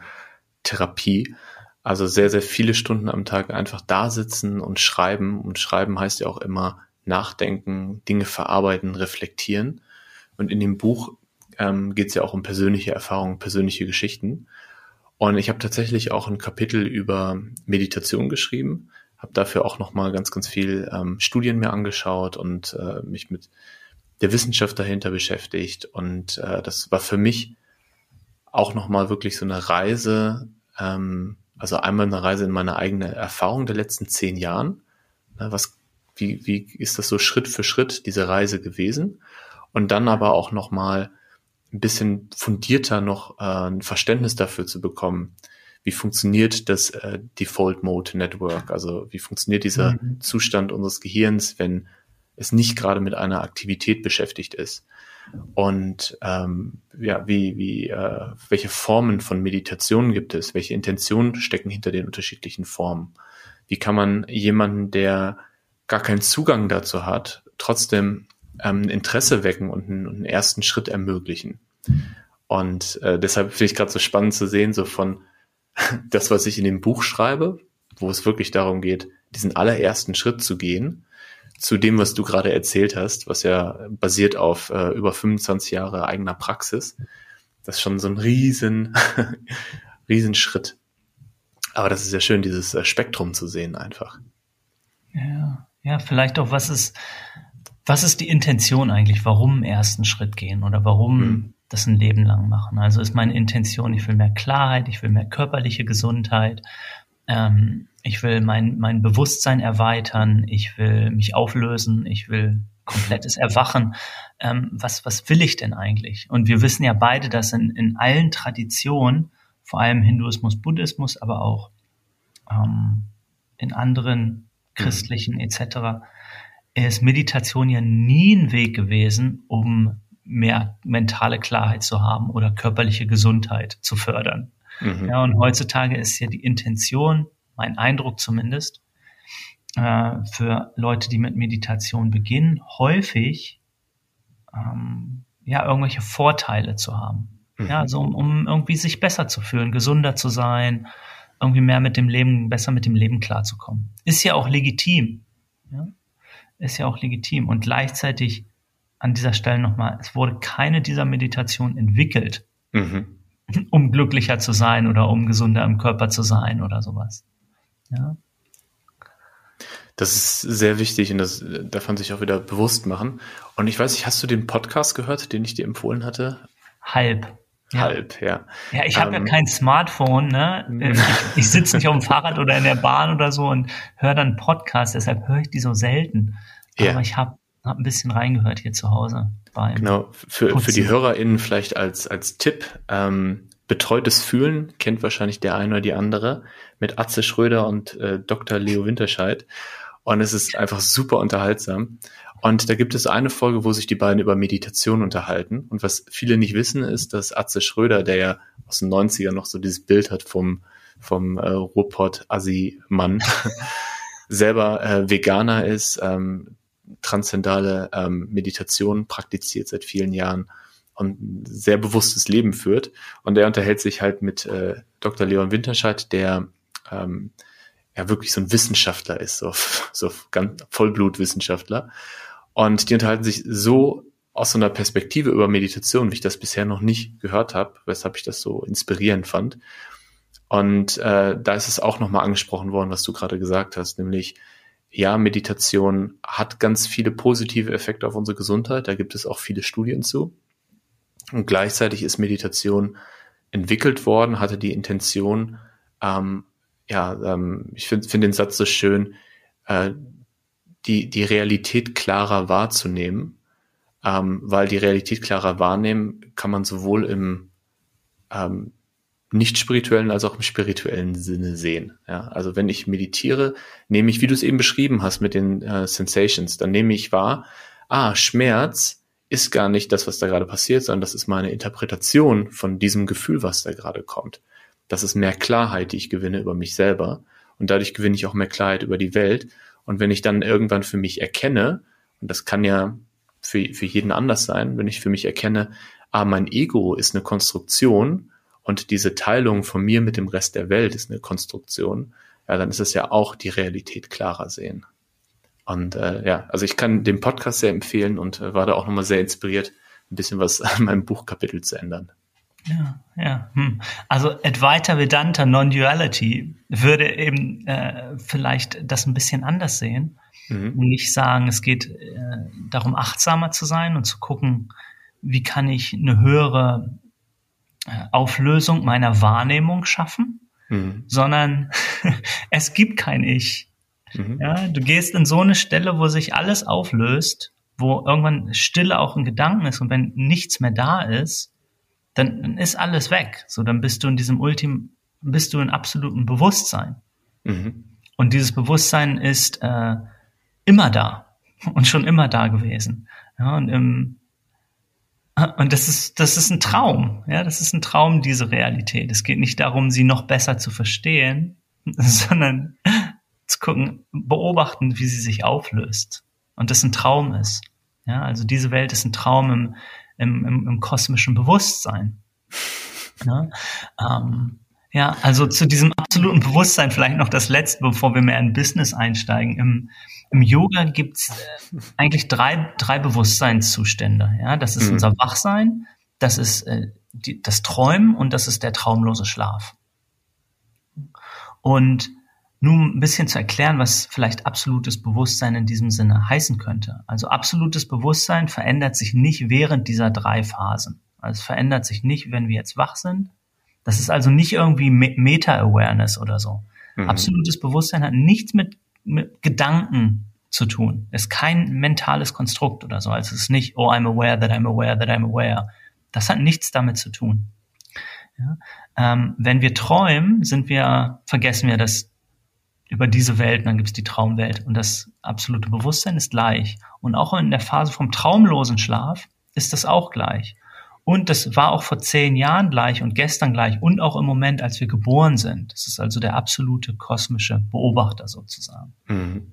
Therapie. Also sehr, sehr viele Stunden am Tag einfach da sitzen und schreiben. Und schreiben heißt ja auch immer nachdenken, Dinge verarbeiten, reflektieren. Und in dem Buch ähm, geht es ja auch um persönliche Erfahrungen, persönliche Geschichten. Und ich habe tatsächlich auch ein Kapitel über Meditation geschrieben, habe dafür auch nochmal ganz, ganz viel ähm, Studien mir angeschaut und äh, mich mit der Wissenschaft dahinter beschäftigt. Und äh, das war für mich auch nochmal wirklich so eine Reise, ähm, also einmal eine Reise in meine eigene Erfahrung der letzten zehn Jahren. Ne, was, wie, wie ist das so Schritt für Schritt, diese Reise gewesen? Und dann aber auch nochmal ein bisschen fundierter noch äh, ein Verständnis dafür zu bekommen, wie funktioniert das äh, Default Mode Network, also wie funktioniert dieser mhm. Zustand unseres Gehirns, wenn es nicht gerade mit einer Aktivität beschäftigt ist. Und ähm, ja, wie, wie, äh, welche Formen von Meditation gibt es? Welche Intentionen stecken hinter den unterschiedlichen Formen? Wie kann man jemanden, der gar keinen Zugang dazu hat, trotzdem ähm, Interesse wecken und einen, einen ersten Schritt ermöglichen? Und äh, deshalb finde ich gerade so spannend zu sehen, so von das, was ich in dem Buch schreibe, wo es wirklich darum geht, diesen allerersten Schritt zu gehen, zu dem, was du gerade erzählt hast, was ja basiert auf äh, über 25 Jahre eigener Praxis. Das ist schon so ein riesen, riesen Schritt. Aber das ist ja schön, dieses äh, Spektrum zu sehen einfach. Ja, ja, vielleicht auch, was ist, was ist die Intention eigentlich? Warum ersten Schritt gehen oder warum hm das ein Leben lang machen. Also ist meine Intention, ich will mehr Klarheit, ich will mehr körperliche Gesundheit, ähm, ich will mein, mein Bewusstsein erweitern, ich will mich auflösen, ich will komplettes Erwachen. Ähm, was, was will ich denn eigentlich? Und wir wissen ja beide, dass in, in allen Traditionen, vor allem Hinduismus, Buddhismus, aber auch ähm, in anderen christlichen etc., ist Meditation ja nie ein Weg gewesen, um mehr mentale Klarheit zu haben oder körperliche Gesundheit zu fördern. Mhm. Ja, und heutzutage ist ja die Intention, mein Eindruck zumindest, äh, für Leute, die mit Meditation beginnen, häufig ähm, ja irgendwelche Vorteile zu haben. Mhm. Ja, also um, um irgendwie sich besser zu fühlen, gesünder zu sein, irgendwie mehr mit dem Leben, besser mit dem Leben klarzukommen. Ist ja auch legitim. Ja? Ist ja auch legitim. Und gleichzeitig an dieser Stelle nochmal, es wurde keine dieser Meditationen entwickelt, mhm. um glücklicher zu sein oder um gesunder im Körper zu sein oder sowas. Ja. Das ist sehr wichtig und das darf man sich auch wieder bewusst machen. Und ich weiß nicht, hast du den Podcast gehört, den ich dir empfohlen hatte? Halb. Ja. Halb, ja. Ja, ich habe ähm, ja kein Smartphone, ne? Ich, ich sitze nicht auf dem Fahrrad oder in der Bahn oder so und höre dann Podcast, deshalb höre ich die so selten. Aber ja. ich habe hab ein bisschen reingehört hier zu Hause. genau, für, für die HörerInnen vielleicht als, als Tipp, ähm, Betreutes Fühlen kennt wahrscheinlich der eine oder die andere mit Atze Schröder und äh, Dr. Leo Winterscheid. Und es ist einfach super unterhaltsam. Und da gibt es eine Folge, wo sich die beiden über Meditation unterhalten. Und was viele nicht wissen, ist, dass Atze Schröder, der ja aus den 90ern noch so dieses Bild hat vom, vom äh, Ruhrpott-Assi-Mann, selber äh, Veganer ist, ähm, transzendale ähm, Meditation praktiziert seit vielen Jahren und ein sehr bewusstes Leben führt. Und er unterhält sich halt mit äh, Dr. Leon Winterscheid, der ähm, ja wirklich so ein Wissenschaftler ist, so, so ganz Vollblutwissenschaftler. Und die unterhalten sich so aus so einer Perspektive über Meditation, wie ich das bisher noch nicht gehört habe, weshalb ich das so inspirierend fand. Und äh, da ist es auch nochmal angesprochen worden, was du gerade gesagt hast, nämlich ja, Meditation hat ganz viele positive Effekte auf unsere Gesundheit. Da gibt es auch viele Studien zu. Und gleichzeitig ist Meditation entwickelt worden, hatte die Intention, ähm, ja, ähm, ich finde find den Satz so schön, äh, die, die Realität klarer wahrzunehmen, ähm, weil die Realität klarer wahrnehmen kann man sowohl im ähm, nicht spirituellen als auch im spirituellen Sinne sehen. Ja, also wenn ich meditiere, nehme ich, wie du es eben beschrieben hast mit den äh, Sensations, dann nehme ich wahr, ah, Schmerz ist gar nicht das, was da gerade passiert, sondern das ist meine Interpretation von diesem Gefühl, was da gerade kommt. Das ist mehr Klarheit, die ich gewinne über mich selber. Und dadurch gewinne ich auch mehr Klarheit über die Welt. Und wenn ich dann irgendwann für mich erkenne, und das kann ja für, für jeden anders sein, wenn ich für mich erkenne, ah, mein Ego ist eine Konstruktion und diese Teilung von mir mit dem Rest der Welt ist eine Konstruktion, ja, dann ist es ja auch die Realität klarer sehen. Und äh, ja, also ich kann den Podcast sehr empfehlen und äh, war da auch nochmal sehr inspiriert, ein bisschen was an meinem Buchkapitel zu ändern. Ja, ja. Hm. Also Advaita Vedanta Non-Duality würde eben äh, vielleicht das ein bisschen anders sehen mhm. und nicht sagen, es geht äh, darum, achtsamer zu sein und zu gucken, wie kann ich eine höhere Auflösung meiner Wahrnehmung schaffen, mhm. sondern es gibt kein Ich. Mhm. Ja, du gehst in so eine Stelle, wo sich alles auflöst, wo irgendwann Stille auch ein Gedanken ist und wenn nichts mehr da ist, dann, dann ist alles weg. So, dann bist du in diesem Ultim, bist du in absolutem Bewusstsein. Mhm. Und dieses Bewusstsein ist äh, immer da und schon immer da gewesen. Ja, und, im, und das ist, das ist ein Traum. Ja, das ist ein Traum, diese Realität. Es geht nicht darum, sie noch besser zu verstehen, sondern zu gucken, beobachten, wie sie sich auflöst. Und das ein Traum ist. Ja, also diese Welt ist ein Traum im, im, im, im kosmischen Bewusstsein. Ja, ähm, ja, also zu diesem absoluten Bewusstsein vielleicht noch das Letzte, bevor wir mehr in Business einsteigen. Im, im Yoga gibt's äh, eigentlich drei, drei Bewusstseinszustände. Ja, das ist mhm. unser Wachsein, das ist äh, die, das Träumen und das ist der traumlose Schlaf. Und nun ein bisschen zu erklären, was vielleicht absolutes Bewusstsein in diesem Sinne heißen könnte. Also absolutes Bewusstsein verändert sich nicht während dieser drei Phasen. Also es verändert sich nicht, wenn wir jetzt wach sind. Das ist also nicht irgendwie Meta-Awareness oder so. Mhm. Absolutes Bewusstsein hat nichts mit, mit Gedanken zu tun. Es ist kein mentales Konstrukt oder so. Also es ist nicht, oh, I'm aware that I'm aware that I'm aware. Das hat nichts damit zu tun. Ja? Ähm, wenn wir träumen, sind wir, vergessen wir das über diese Welt, und dann gibt es die Traumwelt. Und das absolute Bewusstsein ist gleich. Und auch in der Phase vom traumlosen Schlaf ist das auch gleich. Und das war auch vor zehn Jahren gleich und gestern gleich und auch im Moment, als wir geboren sind. Das ist also der absolute kosmische Beobachter sozusagen. Mhm.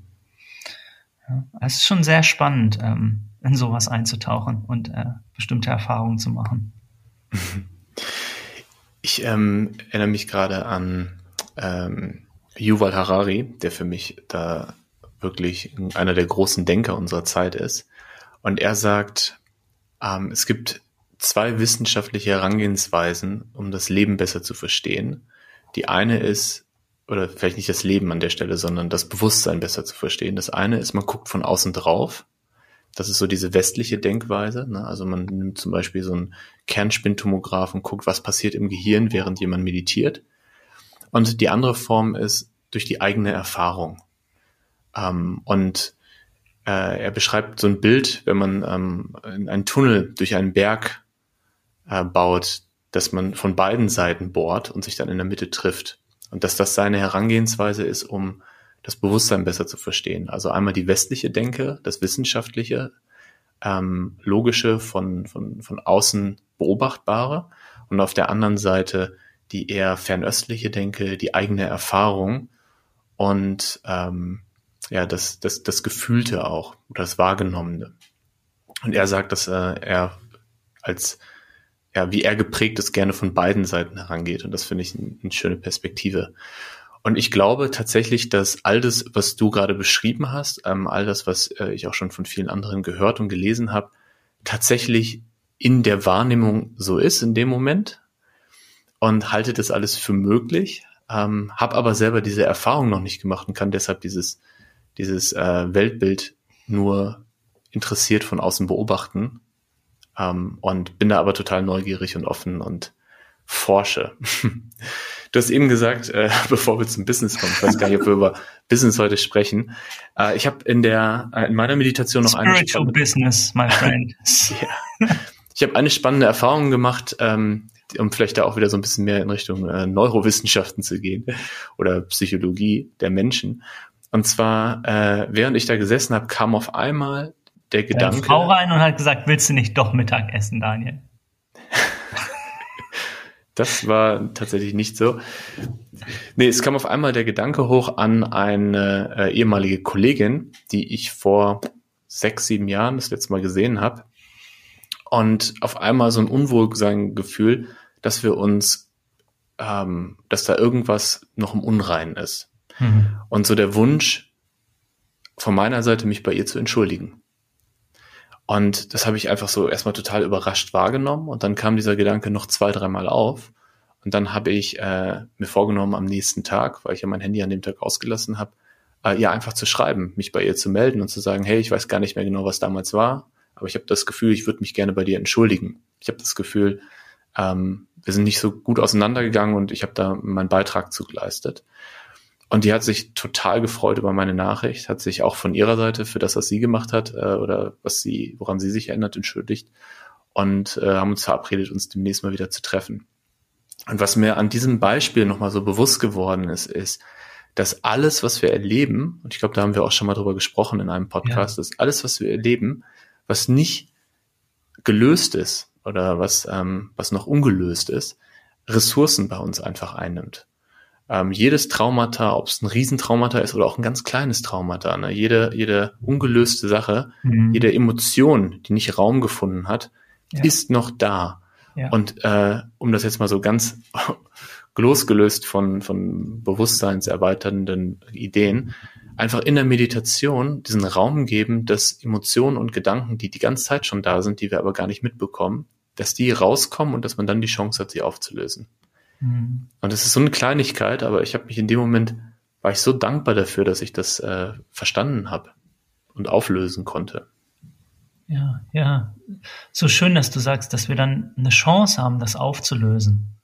Ja, es ist schon sehr spannend, ähm, in sowas einzutauchen und äh, bestimmte Erfahrungen zu machen. Ich ähm, erinnere mich gerade an ähm, Yuval Harari, der für mich da wirklich einer der großen Denker unserer Zeit ist. Und er sagt, ähm, es gibt zwei wissenschaftliche Herangehensweisen, um das Leben besser zu verstehen. Die eine ist, oder vielleicht nicht das Leben an der Stelle, sondern das Bewusstsein besser zu verstehen. Das eine ist, man guckt von außen drauf. Das ist so diese westliche Denkweise. Ne? Also man nimmt zum Beispiel so einen Kernspintomograph und guckt, was passiert im Gehirn, während jemand meditiert. Und die andere Form ist durch die eigene Erfahrung. Ähm, und äh, er beschreibt so ein Bild, wenn man ähm, einen Tunnel durch einen Berg äh, baut, dass man von beiden Seiten bohrt und sich dann in der Mitte trifft. Und dass das seine Herangehensweise ist, um das Bewusstsein besser zu verstehen. Also einmal die westliche Denke, das wissenschaftliche, ähm, logische, von, von, von außen beobachtbare und auf der anderen Seite die eher fernöstliche Denke, die eigene Erfahrung und ähm, ja, das, das, das Gefühlte auch das Wahrgenommene. Und er sagt, dass äh, er als ja, wie er geprägt ist, gerne von beiden Seiten herangeht. Und das finde ich eine ein schöne Perspektive. Und ich glaube tatsächlich, dass all das, was du gerade beschrieben hast, ähm, all das, was äh, ich auch schon von vielen anderen gehört und gelesen habe, tatsächlich in der Wahrnehmung so ist in dem Moment und halte das alles für möglich, ähm, habe aber selber diese Erfahrung noch nicht gemacht und kann deshalb dieses, dieses äh, Weltbild nur interessiert von außen beobachten ähm, und bin da aber total neugierig und offen und forsche. Du hast eben gesagt, äh, bevor wir zum Business kommen, ich weiß gar nicht, ob wir über Business heute sprechen. Äh, ich habe in der äh, in meiner Meditation noch Spiritual eine spannende, Business, my friend. ja. Ich habe eine spannende Erfahrung gemacht, ähm, um vielleicht da auch wieder so ein bisschen mehr in Richtung äh, Neurowissenschaften zu gehen oder Psychologie der Menschen. Und zwar, äh, während ich da gesessen habe, kam auf einmal der Gedanke. Eine Frau rein und hat gesagt, willst du nicht doch Mittag essen, Daniel? Das war tatsächlich nicht so. Nee, es kam auf einmal der Gedanke hoch an eine äh, ehemalige Kollegin, die ich vor sechs, sieben Jahren das letzte Mal gesehen habe. Und auf einmal so ein Unwohlsein-Gefühl, dass wir uns, ähm, dass da irgendwas noch im Unreinen ist. Mhm. Und so der Wunsch von meiner Seite, mich bei ihr zu entschuldigen. Und das habe ich einfach so erstmal total überrascht wahrgenommen. Und dann kam dieser Gedanke noch zwei, dreimal auf. Und dann habe ich äh, mir vorgenommen, am nächsten Tag, weil ich ja mein Handy an dem Tag ausgelassen habe, äh, ja einfach zu schreiben, mich bei ihr zu melden und zu sagen, hey, ich weiß gar nicht mehr genau, was damals war, aber ich habe das Gefühl, ich würde mich gerne bei dir entschuldigen. Ich habe das Gefühl, ähm, wir sind nicht so gut auseinandergegangen und ich habe da meinen Beitrag zugeleistet. Und die hat sich total gefreut über meine Nachricht, hat sich auch von ihrer Seite für das, was sie gemacht hat äh, oder was sie, woran sie sich erinnert, entschuldigt und äh, haben uns verabredet, uns demnächst mal wieder zu treffen. Und was mir an diesem Beispiel nochmal so bewusst geworden ist, ist, dass alles, was wir erleben, und ich glaube, da haben wir auch schon mal drüber gesprochen in einem Podcast, ja. dass alles, was wir erleben, was nicht gelöst ist oder was, ähm, was noch ungelöst ist, Ressourcen bei uns einfach einnimmt ähm, jedes Traumata, ob es ein Riesentraumata ist oder auch ein ganz kleines Traumata, ne? jede, jede ungelöste Sache, mhm. jede Emotion, die nicht Raum gefunden hat, ja. ist noch da. Ja. Und äh, um das jetzt mal so ganz losgelöst von, von bewusstseinserweiternden Ideen, einfach in der Meditation diesen Raum geben, dass Emotionen und Gedanken, die die ganze Zeit schon da sind, die wir aber gar nicht mitbekommen, dass die rauskommen und dass man dann die Chance hat, sie aufzulösen. Mhm. Und es ist so eine Kleinigkeit, aber ich habe mich in dem Moment, war ich so dankbar dafür, dass ich das äh, verstanden habe und auflösen konnte. Ja, ja. So schön, dass du sagst, dass wir dann eine Chance haben, das aufzulösen.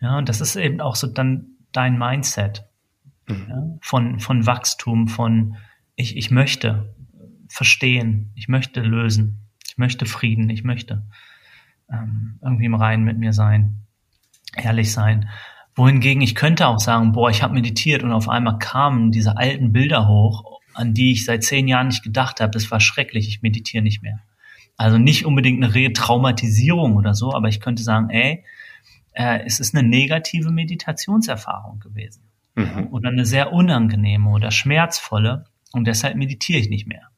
Ja, und das ist eben auch so dann dein Mindset mhm. ja, von, von Wachstum, von ich, ich möchte verstehen, ich möchte lösen, ich möchte Frieden, ich möchte ähm, irgendwie im Reinen mit mir sein ehrlich sein. Wohingegen ich könnte auch sagen, boah, ich habe meditiert und auf einmal kamen diese alten Bilder hoch, an die ich seit zehn Jahren nicht gedacht habe. Das war schrecklich, ich meditiere nicht mehr. Also nicht unbedingt eine Retraumatisierung oder so, aber ich könnte sagen, ey, äh, es ist eine negative Meditationserfahrung gewesen. Mhm. Oder eine sehr unangenehme oder schmerzvolle und deshalb meditiere ich nicht mehr.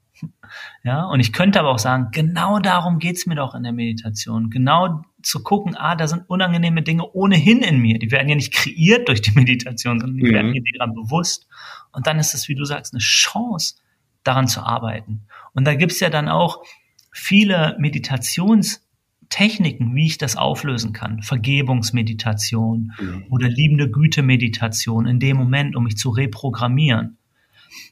Ja, und ich könnte aber auch sagen, genau darum geht's mir doch in der Meditation. Genau zu gucken, ah, da sind unangenehme Dinge ohnehin in mir. Die werden ja nicht kreiert durch die Meditation, sondern die mhm. werden mir daran bewusst. Und dann ist es, wie du sagst, eine Chance, daran zu arbeiten. Und da gibt's ja dann auch viele Meditationstechniken, wie ich das auflösen kann. Vergebungsmeditation mhm. oder liebende Güte-Meditation in dem Moment, um mich zu reprogrammieren.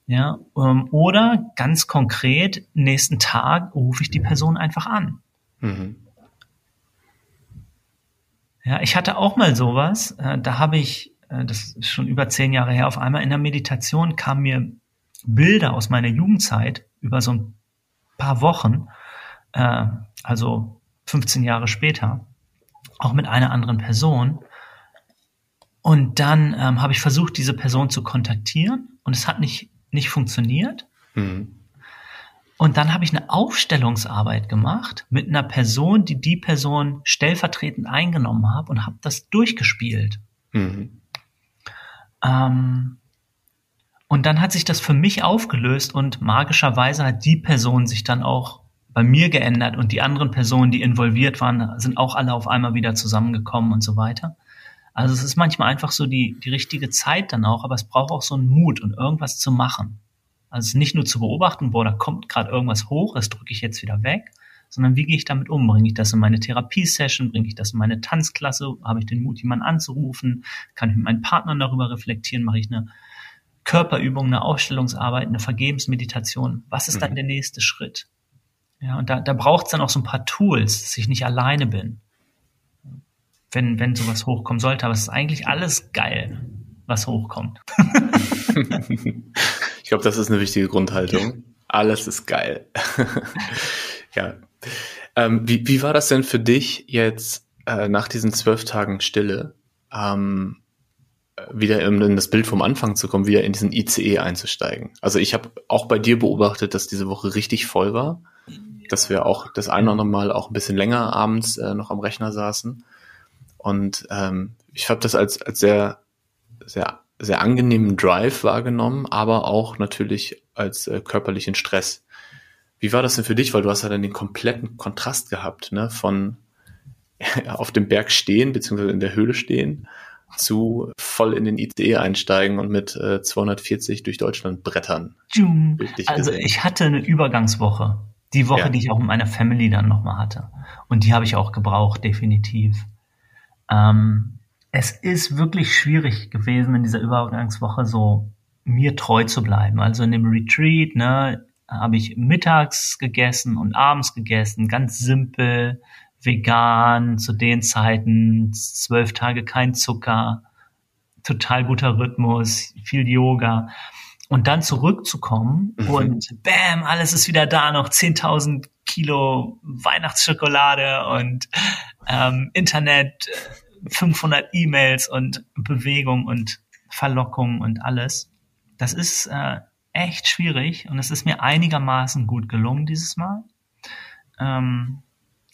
Ja, ähm, oder ganz konkret, nächsten Tag rufe ich die Person einfach an. Mhm. Ja, ich hatte auch mal sowas, äh, da habe ich, äh, das ist schon über zehn Jahre her, auf einmal in der Meditation kamen mir Bilder aus meiner Jugendzeit über so ein paar Wochen, äh, also 15 Jahre später, auch mit einer anderen Person. Und dann ähm, habe ich versucht, diese Person zu kontaktieren und es hat nicht nicht funktioniert. Mhm. Und dann habe ich eine Aufstellungsarbeit gemacht mit einer Person, die die Person stellvertretend eingenommen habe und habe das durchgespielt. Mhm. Ähm, und dann hat sich das für mich aufgelöst und magischerweise hat die Person sich dann auch bei mir geändert und die anderen Personen, die involviert waren, sind auch alle auf einmal wieder zusammengekommen und so weiter. Also es ist manchmal einfach so die, die richtige Zeit dann auch, aber es braucht auch so einen Mut und irgendwas zu machen. Also nicht nur zu beobachten, boah, da kommt gerade irgendwas hoch, das drücke ich jetzt wieder weg, sondern wie gehe ich damit um? Bringe ich das in meine Therapiesession? Bringe ich das in meine Tanzklasse? Habe ich den Mut, jemanden anzurufen? Kann ich mit meinen Partnern darüber reflektieren? Mache ich eine Körperübung, eine Ausstellungsarbeit, eine Vergebensmeditation? Was ist dann mhm. der nächste Schritt? Ja, und da, da braucht es dann auch so ein paar Tools, dass ich nicht alleine bin, wenn, wenn sowas hochkommen sollte. Aber es ist eigentlich alles geil, was hochkommt. ich glaube, das ist eine wichtige Grundhaltung. Alles ist geil. ja. Ähm, wie, wie war das denn für dich jetzt äh, nach diesen zwölf Tagen Stille? Ähm, wieder in das Bild vom Anfang zu kommen, wieder in diesen ICE einzusteigen. Also ich habe auch bei dir beobachtet, dass diese Woche richtig voll war dass wir auch das eine oder andere Mal auch ein bisschen länger abends äh, noch am Rechner saßen. Und ähm, ich habe das als, als sehr, sehr, sehr angenehmen Drive wahrgenommen, aber auch natürlich als äh, körperlichen Stress. Wie war das denn für dich? Weil du hast ja dann den kompletten Kontrast gehabt, ne? Von auf dem Berg stehen, beziehungsweise in der Höhle stehen, zu voll in den ICE einsteigen und mit äh, 240 durch Deutschland brettern. Also ich hatte eine Übergangswoche. Die Woche, ja. die ich auch mit meiner Family dann nochmal hatte. Und die habe ich auch gebraucht, definitiv. Ähm, es ist wirklich schwierig gewesen, in dieser Übergangswoche so mir treu zu bleiben. Also in dem Retreat, ne, habe ich mittags gegessen und abends gegessen, ganz simpel, vegan, zu den Zeiten, zwölf Tage kein Zucker, total guter Rhythmus, viel Yoga und dann zurückzukommen mhm. und bam, alles ist wieder da, noch 10.000 Kilo Weihnachtsschokolade und ähm, Internet, 500 E-Mails und Bewegung und Verlockung und alles. Das ist äh, echt schwierig und es ist mir einigermaßen gut gelungen dieses Mal. Ähm,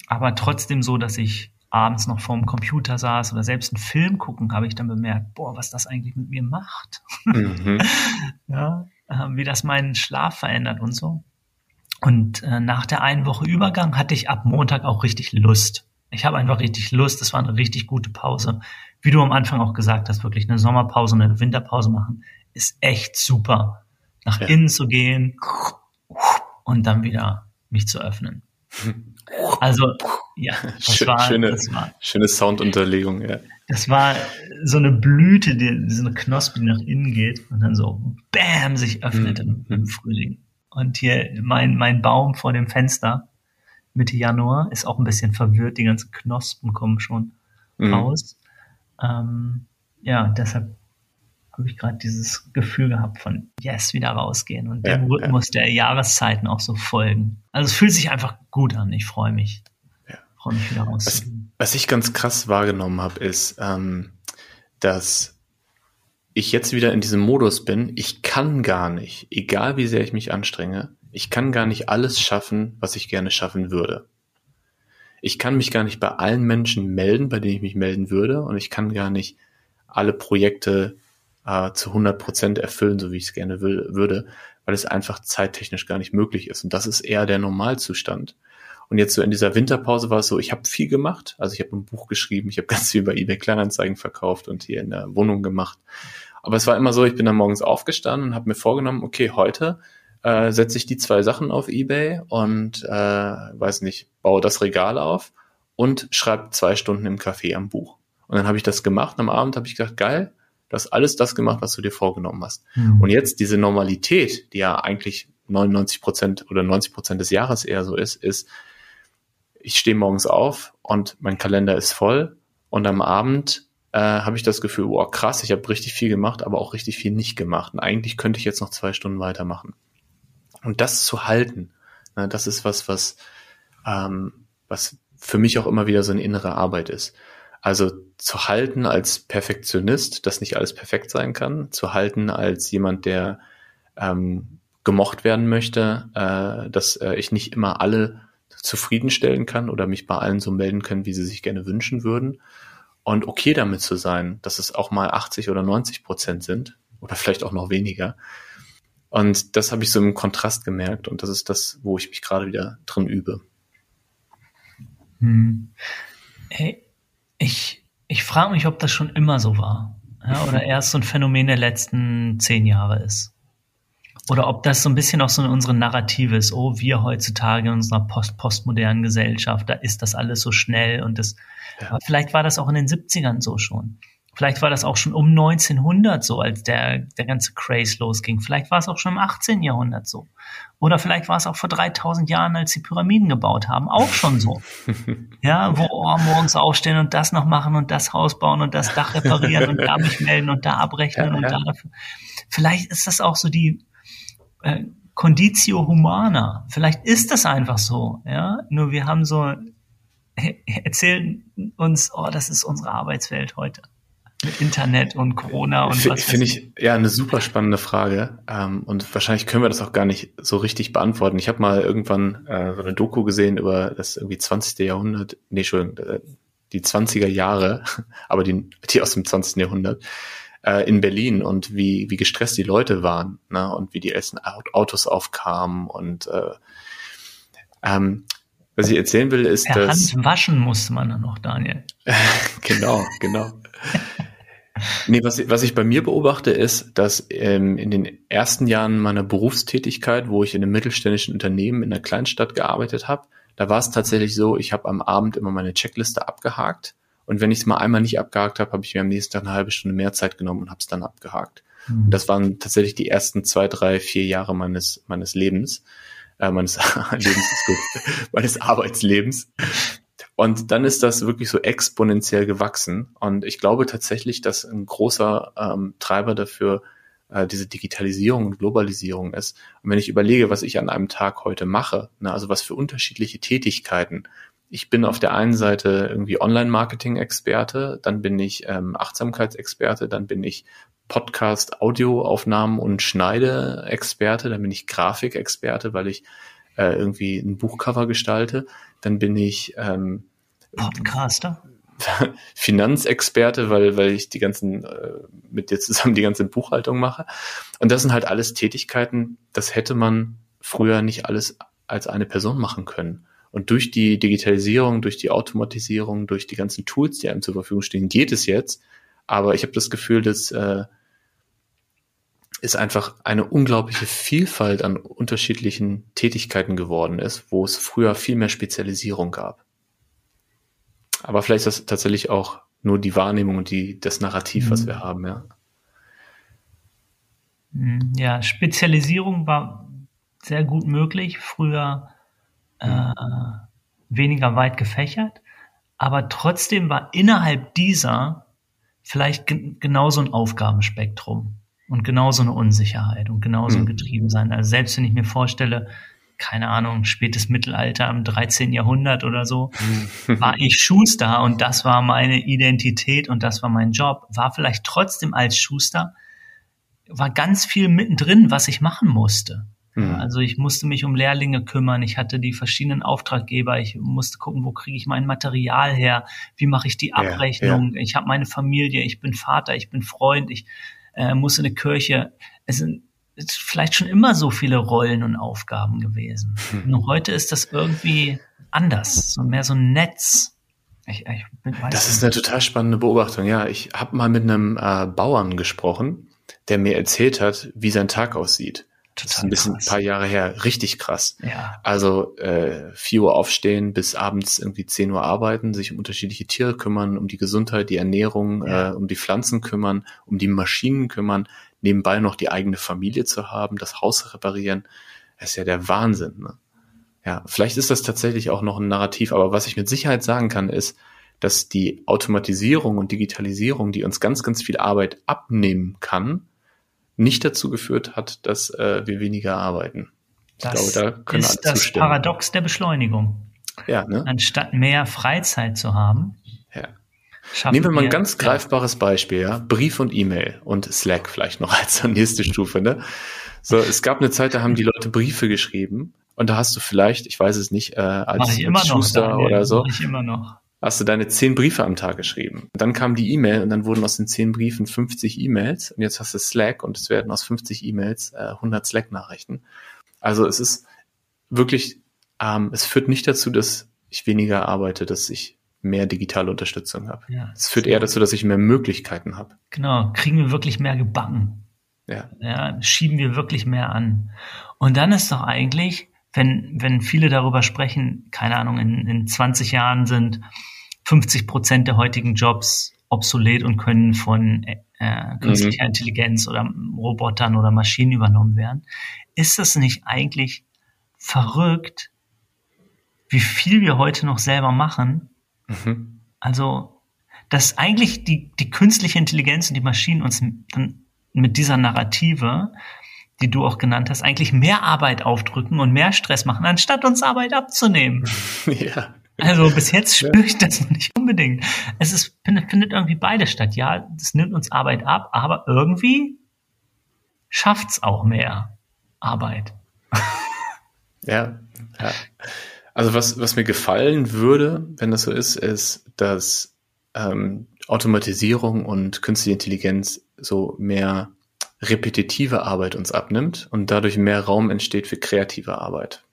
aber trotzdem so, dass ich abends noch vorm Computer saß oder selbst einen Film gucken, habe ich dann bemerkt, boah, was das eigentlich mit mir macht. Mhm. ja, äh, wie das meinen Schlaf verändert und so. Und äh, nach der einen Woche Übergang hatte ich ab Montag auch richtig Lust. Ich habe einfach richtig Lust. Das war eine richtig gute Pause. Wie du am Anfang auch gesagt hast, wirklich eine Sommerpause, eine Winterpause machen, ist echt super. Nach ja. innen zu gehen und dann wieder mich zu öffnen. Also, ja, das Schön, war, schöne, das war, schöne Soundunterlegung, ja. Das war so eine Blüte, die, so eine Knospe, die nach innen geht und dann so BAM sich öffnet mhm. im, im, Frühling. Und hier mein, mein Baum vor dem Fenster Mitte Januar ist auch ein bisschen verwirrt, die ganzen Knospen kommen schon mhm. raus. Ähm, ja, deshalb habe ich gerade dieses Gefühl gehabt von yes, wieder rausgehen und ja, dem Rhythmus ja. der Jahreszeiten auch so folgen. Also es fühlt sich einfach gut an. Ich freue mich. Ja. Freue mich wieder rauszugehen. Was, was ich ganz krass wahrgenommen habe, ist, ähm, dass ich jetzt wieder in diesem Modus bin, ich kann gar nicht, egal wie sehr ich mich anstrenge, ich kann gar nicht alles schaffen, was ich gerne schaffen würde. Ich kann mich gar nicht bei allen Menschen melden, bei denen ich mich melden würde, und ich kann gar nicht alle Projekte äh, zu 100 Prozent erfüllen, so wie ich es gerne will, würde, weil es einfach zeittechnisch gar nicht möglich ist. Und das ist eher der Normalzustand. Und jetzt so in dieser Winterpause war es so, ich habe viel gemacht. Also ich habe ein Buch geschrieben, ich habe ganz viel bei eBay Kleinanzeigen verkauft und hier in der Wohnung gemacht. Aber es war immer so, ich bin dann morgens aufgestanden und habe mir vorgenommen, okay, heute äh, setze ich die zwei Sachen auf eBay und äh, weiß nicht, baue das Regal auf und schreibe zwei Stunden im Café am Buch. Und dann habe ich das gemacht. Am Abend habe ich gedacht, geil, Du hast alles das gemacht, was du dir vorgenommen hast. Mhm. Und jetzt diese Normalität, die ja eigentlich 99 Prozent oder 90 Prozent des Jahres eher so ist, ist, ich stehe morgens auf und mein Kalender ist voll und am Abend äh, habe ich das Gefühl, wow, krass, ich habe richtig viel gemacht, aber auch richtig viel nicht gemacht. Und eigentlich könnte ich jetzt noch zwei Stunden weitermachen. Und das zu halten, ne, das ist was, was, ähm, was für mich auch immer wieder so eine innere Arbeit ist. Also zu halten als Perfektionist, dass nicht alles perfekt sein kann, zu halten als jemand, der ähm, gemocht werden möchte, äh, dass äh, ich nicht immer alle zufriedenstellen kann oder mich bei allen so melden können, wie sie sich gerne wünschen würden. Und okay damit zu sein, dass es auch mal 80 oder 90 Prozent sind oder vielleicht auch noch weniger. Und das habe ich so im Kontrast gemerkt und das ist das, wo ich mich gerade wieder drin übe. Hm. Hey, ich, ich frage mich, ob das schon immer so war. Ja, oder erst so ein Phänomen der letzten zehn Jahre ist. Oder ob das so ein bisschen auch so unsere Narrative ist, oh, wir heutzutage in unserer post postmodernen Gesellschaft, da ist das alles so schnell und das, ja. vielleicht war das auch in den 70ern so schon. Vielleicht war das auch schon um 1900 so, als der, der ganze Craze losging. Vielleicht war es auch schon im 18. Jahrhundert so. Oder vielleicht war es auch vor 3000 Jahren, als die Pyramiden gebaut haben, auch schon so. Ja, wo oh, morgens aufstehen und das noch machen und das Haus bauen und das Dach reparieren und da mich melden und da abrechnen ja, und ja. da dafür. Vielleicht ist das auch so die äh, Conditio Humana. Vielleicht ist das einfach so. Ja, nur wir haben so erzählen uns, oh, das ist unsere Arbeitswelt heute mit Internet und Corona und F was. Finde ich ja eine super spannende Frage. Ähm, und wahrscheinlich können wir das auch gar nicht so richtig beantworten. Ich habe mal irgendwann äh, so eine Doku gesehen über das irgendwie 20. Jahrhundert, nee, Entschuldigung, äh, die 20er Jahre, aber die, die aus dem 20. Jahrhundert äh, in Berlin und wie, wie gestresst die Leute waren ne? und wie die ersten Autos aufkamen und äh, ähm, was ich erzählen will, ist, per dass. Hand waschen musste man dann noch, Daniel. genau, genau. Nee, was, was ich bei mir beobachte, ist, dass ähm, in den ersten Jahren meiner Berufstätigkeit, wo ich in einem mittelständischen Unternehmen in einer Kleinstadt gearbeitet habe, da war es tatsächlich so, ich habe am Abend immer meine Checkliste abgehakt und wenn ich es mal einmal nicht abgehakt habe, habe ich mir am nächsten Tag eine halbe Stunde mehr Zeit genommen und habe es dann abgehakt. Mhm. Und das waren tatsächlich die ersten zwei, drei, vier Jahre meines meines Lebens, äh, meines Lebens ist gut, meines Arbeitslebens. Und dann ist das wirklich so exponentiell gewachsen. Und ich glaube tatsächlich, dass ein großer ähm, Treiber dafür äh, diese Digitalisierung und Globalisierung ist. Und wenn ich überlege, was ich an einem Tag heute mache, ne, also was für unterschiedliche Tätigkeiten. Ich bin auf der einen Seite irgendwie Online-Marketing-Experte, dann bin ich ähm, Achtsamkeitsexperte, dann bin ich Podcast, Audioaufnahmen und Schneide-Experte, dann bin ich Grafikexperte, weil ich äh, irgendwie ein Buchcover gestalte. Dann bin ich ähm, Podcaster. Finanzexperte, weil, weil ich die ganzen, äh, mit dir zusammen die ganze Buchhaltung mache. Und das sind halt alles Tätigkeiten, das hätte man früher nicht alles als eine Person machen können. Und durch die Digitalisierung, durch die Automatisierung, durch die ganzen Tools, die einem zur Verfügung stehen, geht es jetzt. Aber ich habe das Gefühl, dass äh, ist einfach eine unglaubliche Vielfalt an unterschiedlichen Tätigkeiten geworden ist, wo es früher viel mehr Spezialisierung gab. Aber vielleicht ist das tatsächlich auch nur die Wahrnehmung und die, das Narrativ, mhm. was wir haben, ja. Mhm, ja, Spezialisierung war sehr gut möglich, früher äh, weniger weit gefächert, aber trotzdem war innerhalb dieser vielleicht genauso ein Aufgabenspektrum. Und genauso eine Unsicherheit und genauso ein mhm. Getriebensein. Also selbst wenn ich mir vorstelle, keine Ahnung, spätes Mittelalter im 13. Jahrhundert oder so, mhm. war ich Schuster und das war meine Identität und das war mein Job. War vielleicht trotzdem als Schuster, war ganz viel mittendrin, was ich machen musste. Mhm. Also ich musste mich um Lehrlinge kümmern, ich hatte die verschiedenen Auftraggeber, ich musste gucken, wo kriege ich mein Material her, wie mache ich die Abrechnung, ja, ja. ich habe meine Familie, ich bin Vater, ich bin Freund, ich äh, muss in eine Kirche. Es sind vielleicht schon immer so viele Rollen und Aufgaben gewesen. Hm. Nur heute ist das irgendwie anders, so mehr so ein Netz. Ich, ich das ist eine total spannende Beobachtung. Ja, ich habe mal mit einem äh, Bauern gesprochen, der mir erzählt hat, wie sein Tag aussieht. Total das ist ein bisschen krass. ein paar Jahre her, richtig krass. Ja. Also äh, 4 Uhr aufstehen, bis abends irgendwie 10 Uhr arbeiten, sich um unterschiedliche Tiere kümmern, um die Gesundheit, die Ernährung, ja. äh, um die Pflanzen kümmern, um die Maschinen kümmern, nebenbei noch die eigene Familie zu haben, das Haus reparieren. Das ist ja der Wahnsinn. Ne? Ja, vielleicht ist das tatsächlich auch noch ein Narrativ, aber was ich mit Sicherheit sagen kann, ist, dass die Automatisierung und Digitalisierung, die uns ganz, ganz viel Arbeit abnehmen kann, nicht dazu geführt hat, dass äh, wir weniger arbeiten. Das glaube, da ist das zustimmen. Paradox der Beschleunigung. Ja, ne? Anstatt mehr Freizeit zu haben. Ja. Nehmen wir mal ein ganz greifbares Beispiel, ja. Brief und E-Mail und Slack vielleicht noch als nächste Stufe, ne? So, es gab eine Zeit, da haben die Leute Briefe geschrieben und da hast du vielleicht, ich weiß es nicht, äh, als, als Schuster noch, oder so, ich immer noch. Hast du deine zehn Briefe am Tag geschrieben. Dann kam die E-Mail und dann wurden aus den zehn Briefen 50 E-Mails und jetzt hast du Slack und es werden aus 50 E-Mails äh, 100 Slack-Nachrichten. Also es ist wirklich, ähm, es führt nicht dazu, dass ich weniger arbeite, dass ich mehr digitale Unterstützung habe. Ja, es führt eher dazu, dass ich mehr Möglichkeiten habe. Genau, kriegen wir wirklich mehr gebacken. Ja. ja. Schieben wir wirklich mehr an. Und dann ist doch eigentlich, wenn, wenn viele darüber sprechen, keine Ahnung, in, in 20 Jahren sind 50 Prozent der heutigen Jobs obsolet und können von äh, künstlicher mhm. Intelligenz oder Robotern oder Maschinen übernommen werden. Ist das nicht eigentlich verrückt, wie viel wir heute noch selber machen? Mhm. Also, dass eigentlich die, die künstliche Intelligenz und die Maschinen uns dann mit dieser Narrative, die du auch genannt hast, eigentlich mehr Arbeit aufdrücken und mehr Stress machen, anstatt uns Arbeit abzunehmen. Ja. Also bis jetzt spüre ich das noch nicht unbedingt. Es ist, findet irgendwie beides statt. Ja, es nimmt uns Arbeit ab, aber irgendwie schafft's auch mehr Arbeit. Ja, ja. Also was, was mir gefallen würde, wenn das so ist, ist, dass ähm, Automatisierung und künstliche Intelligenz so mehr repetitive Arbeit uns abnimmt und dadurch mehr Raum entsteht für kreative Arbeit.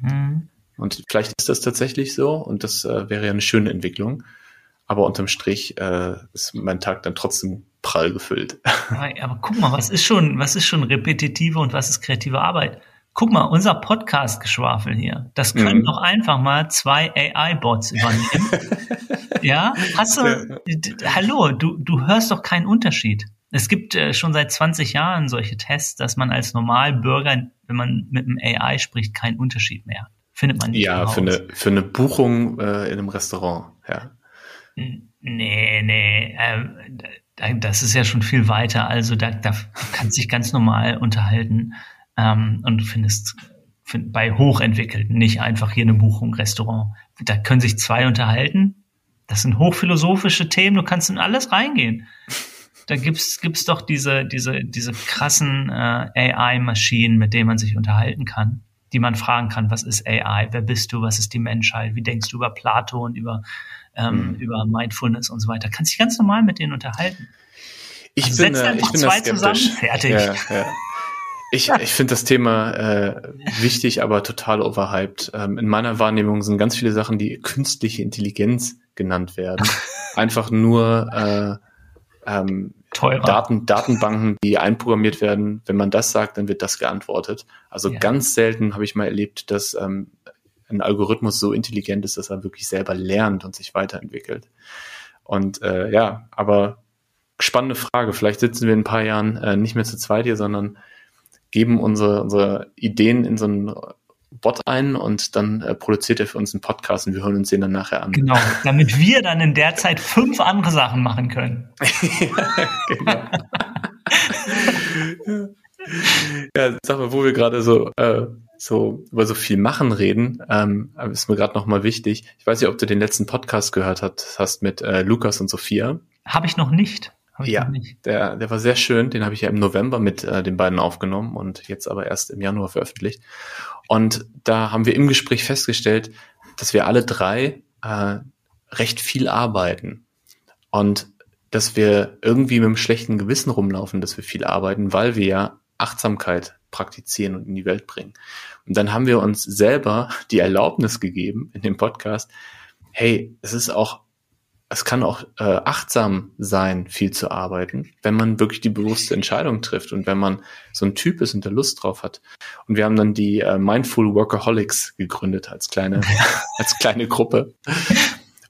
Mhm. Und vielleicht ist das tatsächlich so und das äh, wäre ja eine schöne Entwicklung. Aber unterm Strich äh, ist mein Tag dann trotzdem prall gefüllt. Aber, aber guck mal, was ist schon, was ist schon repetitive und was ist kreative Arbeit? Guck mal, unser Podcast-Geschwafel hier, das können mhm. doch einfach mal zwei AI-Bots übernehmen. ja, hast du, ja. hallo, du, du hörst doch keinen Unterschied. Es gibt äh, schon seit 20 Jahren solche Tests, dass man als Normalbürger, wenn man mit einem AI spricht, keinen Unterschied mehr. Findet man nicht. Ja, für eine, für eine Buchung äh, in einem Restaurant, ja. Nee, nee, äh, das ist ja schon viel weiter. Also da, da kannst du dich ganz normal unterhalten ähm, und du findest find, bei Hochentwickelten nicht einfach hier eine Buchung, Restaurant. Da können sich zwei unterhalten. Das sind hochphilosophische Themen, du kannst in alles reingehen. Da gibt's gibt's doch diese diese diese krassen äh, AI-Maschinen, mit denen man sich unterhalten kann, die man fragen kann, was ist AI, wer bist du, was ist die Menschheit, wie denkst du über Plato und über ähm, mhm. über Mindfulness und so weiter. Kannst dich ganz normal mit denen unterhalten. Ich also bin, äh, ich bin zwei zusammen, fertig. Ja, ja. Ich, ich finde das Thema äh, wichtig, aber total overhyped. Ähm, in meiner Wahrnehmung sind ganz viele Sachen, die künstliche Intelligenz genannt werden. Einfach nur äh, ähm, Daten, Datenbanken, die einprogrammiert werden. Wenn man das sagt, dann wird das geantwortet. Also ja. ganz selten habe ich mal erlebt, dass ähm, ein Algorithmus so intelligent ist, dass er wirklich selber lernt und sich weiterentwickelt. Und äh, ja, aber spannende Frage. Vielleicht sitzen wir in ein paar Jahren äh, nicht mehr zu zweit hier, sondern geben unsere, unsere Ideen in so einen Bot ein und dann äh, produziert er für uns einen Podcast und wir hören uns den dann nachher an. Genau, damit wir dann in der Zeit fünf andere Sachen machen können. ja, genau. ja, sag mal, wo wir gerade so, äh, so über so viel machen reden, ähm, ist mir gerade nochmal wichtig. Ich weiß nicht, ob du den letzten Podcast gehört hast, hast mit äh, Lukas und Sophia. Habe ich noch nicht ja, der, der war sehr schön. Den habe ich ja im November mit äh, den beiden aufgenommen und jetzt aber erst im Januar veröffentlicht. Und da haben wir im Gespräch festgestellt, dass wir alle drei äh, recht viel arbeiten und dass wir irgendwie mit einem schlechten Gewissen rumlaufen, dass wir viel arbeiten, weil wir ja Achtsamkeit praktizieren und in die Welt bringen. Und dann haben wir uns selber die Erlaubnis gegeben in dem Podcast, hey, es ist auch es kann auch äh, achtsam sein, viel zu arbeiten, wenn man wirklich die bewusste Entscheidung trifft und wenn man so ein Typ ist und der Lust drauf hat. Und wir haben dann die äh, Mindful Workaholics gegründet als kleine, als kleine Gruppe.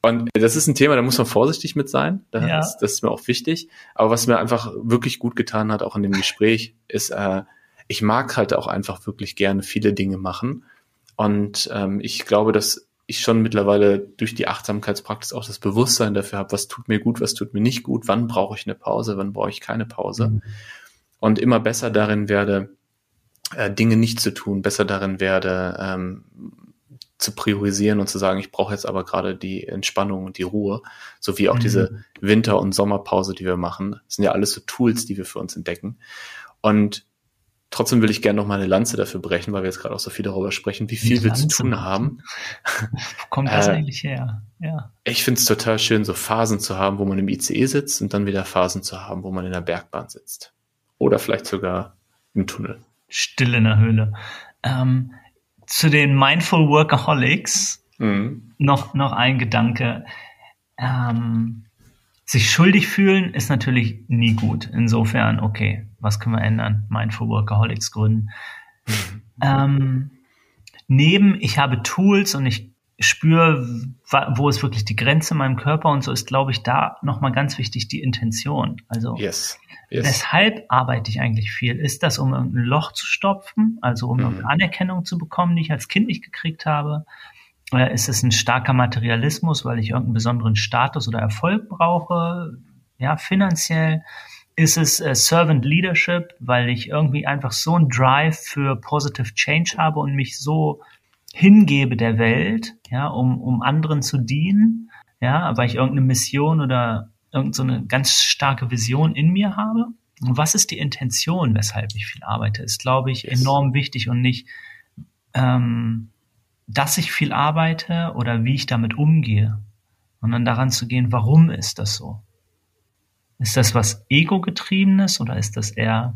Und das ist ein Thema, da muss man vorsichtig mit sein. Das, ja. ist, das ist mir auch wichtig. Aber was mir einfach wirklich gut getan hat, auch in dem Gespräch, ist, äh, ich mag halt auch einfach wirklich gerne viele Dinge machen. Und ähm, ich glaube, dass ich schon mittlerweile durch die Achtsamkeitspraxis auch das Bewusstsein dafür habe, was tut mir gut, was tut mir nicht gut, wann brauche ich eine Pause, wann brauche ich keine Pause. Mhm. Und immer besser darin werde, äh, Dinge nicht zu tun, besser darin werde, ähm, zu priorisieren und zu sagen, ich brauche jetzt aber gerade die Entspannung und die Ruhe, sowie auch mhm. diese Winter- und Sommerpause, die wir machen. Das sind ja alles so Tools, die wir für uns entdecken. Und trotzdem will ich gerne noch mal eine Lanze dafür brechen, weil wir jetzt gerade auch so viel darüber sprechen, wie viel wir zu tun haben. Wo kommt das äh, eigentlich her? Ja. Ich finde es total schön, so Phasen zu haben, wo man im ICE sitzt und dann wieder Phasen zu haben, wo man in der Bergbahn sitzt. Oder vielleicht sogar im Tunnel. Still in der Höhle. Ähm, zu den Mindful Workaholics mhm. noch, noch ein Gedanke. Ähm, sich schuldig fühlen ist natürlich nie gut. Insofern, okay, was können wir ändern? Mindful Workaholics gründen. Mhm. Ähm, neben, ich habe Tools und ich spüre, wo ist wirklich die Grenze in meinem Körper und so ist, glaube ich, da nochmal ganz wichtig die Intention. Also yes. Yes. weshalb arbeite ich eigentlich viel? Ist das, um irgendein Loch zu stopfen, also um mhm. Anerkennung zu bekommen, die ich als Kind nicht gekriegt habe? Oder ist es ein starker Materialismus, weil ich irgendeinen besonderen Status oder Erfolg brauche? Ja, finanziell. Ist es äh, Servant Leadership, weil ich irgendwie einfach so einen Drive für Positive Change habe und mich so hingebe der Welt, ja, um, um anderen zu dienen, ja, weil ich irgendeine Mission oder irgendeine so ganz starke Vision in mir habe. Und was ist die Intention, weshalb ich viel arbeite, ist, glaube ich, enorm wichtig und nicht, ähm, dass ich viel arbeite oder wie ich damit umgehe, sondern daran zu gehen, warum ist das so? Ist das was Ego-getriebenes oder ist das eher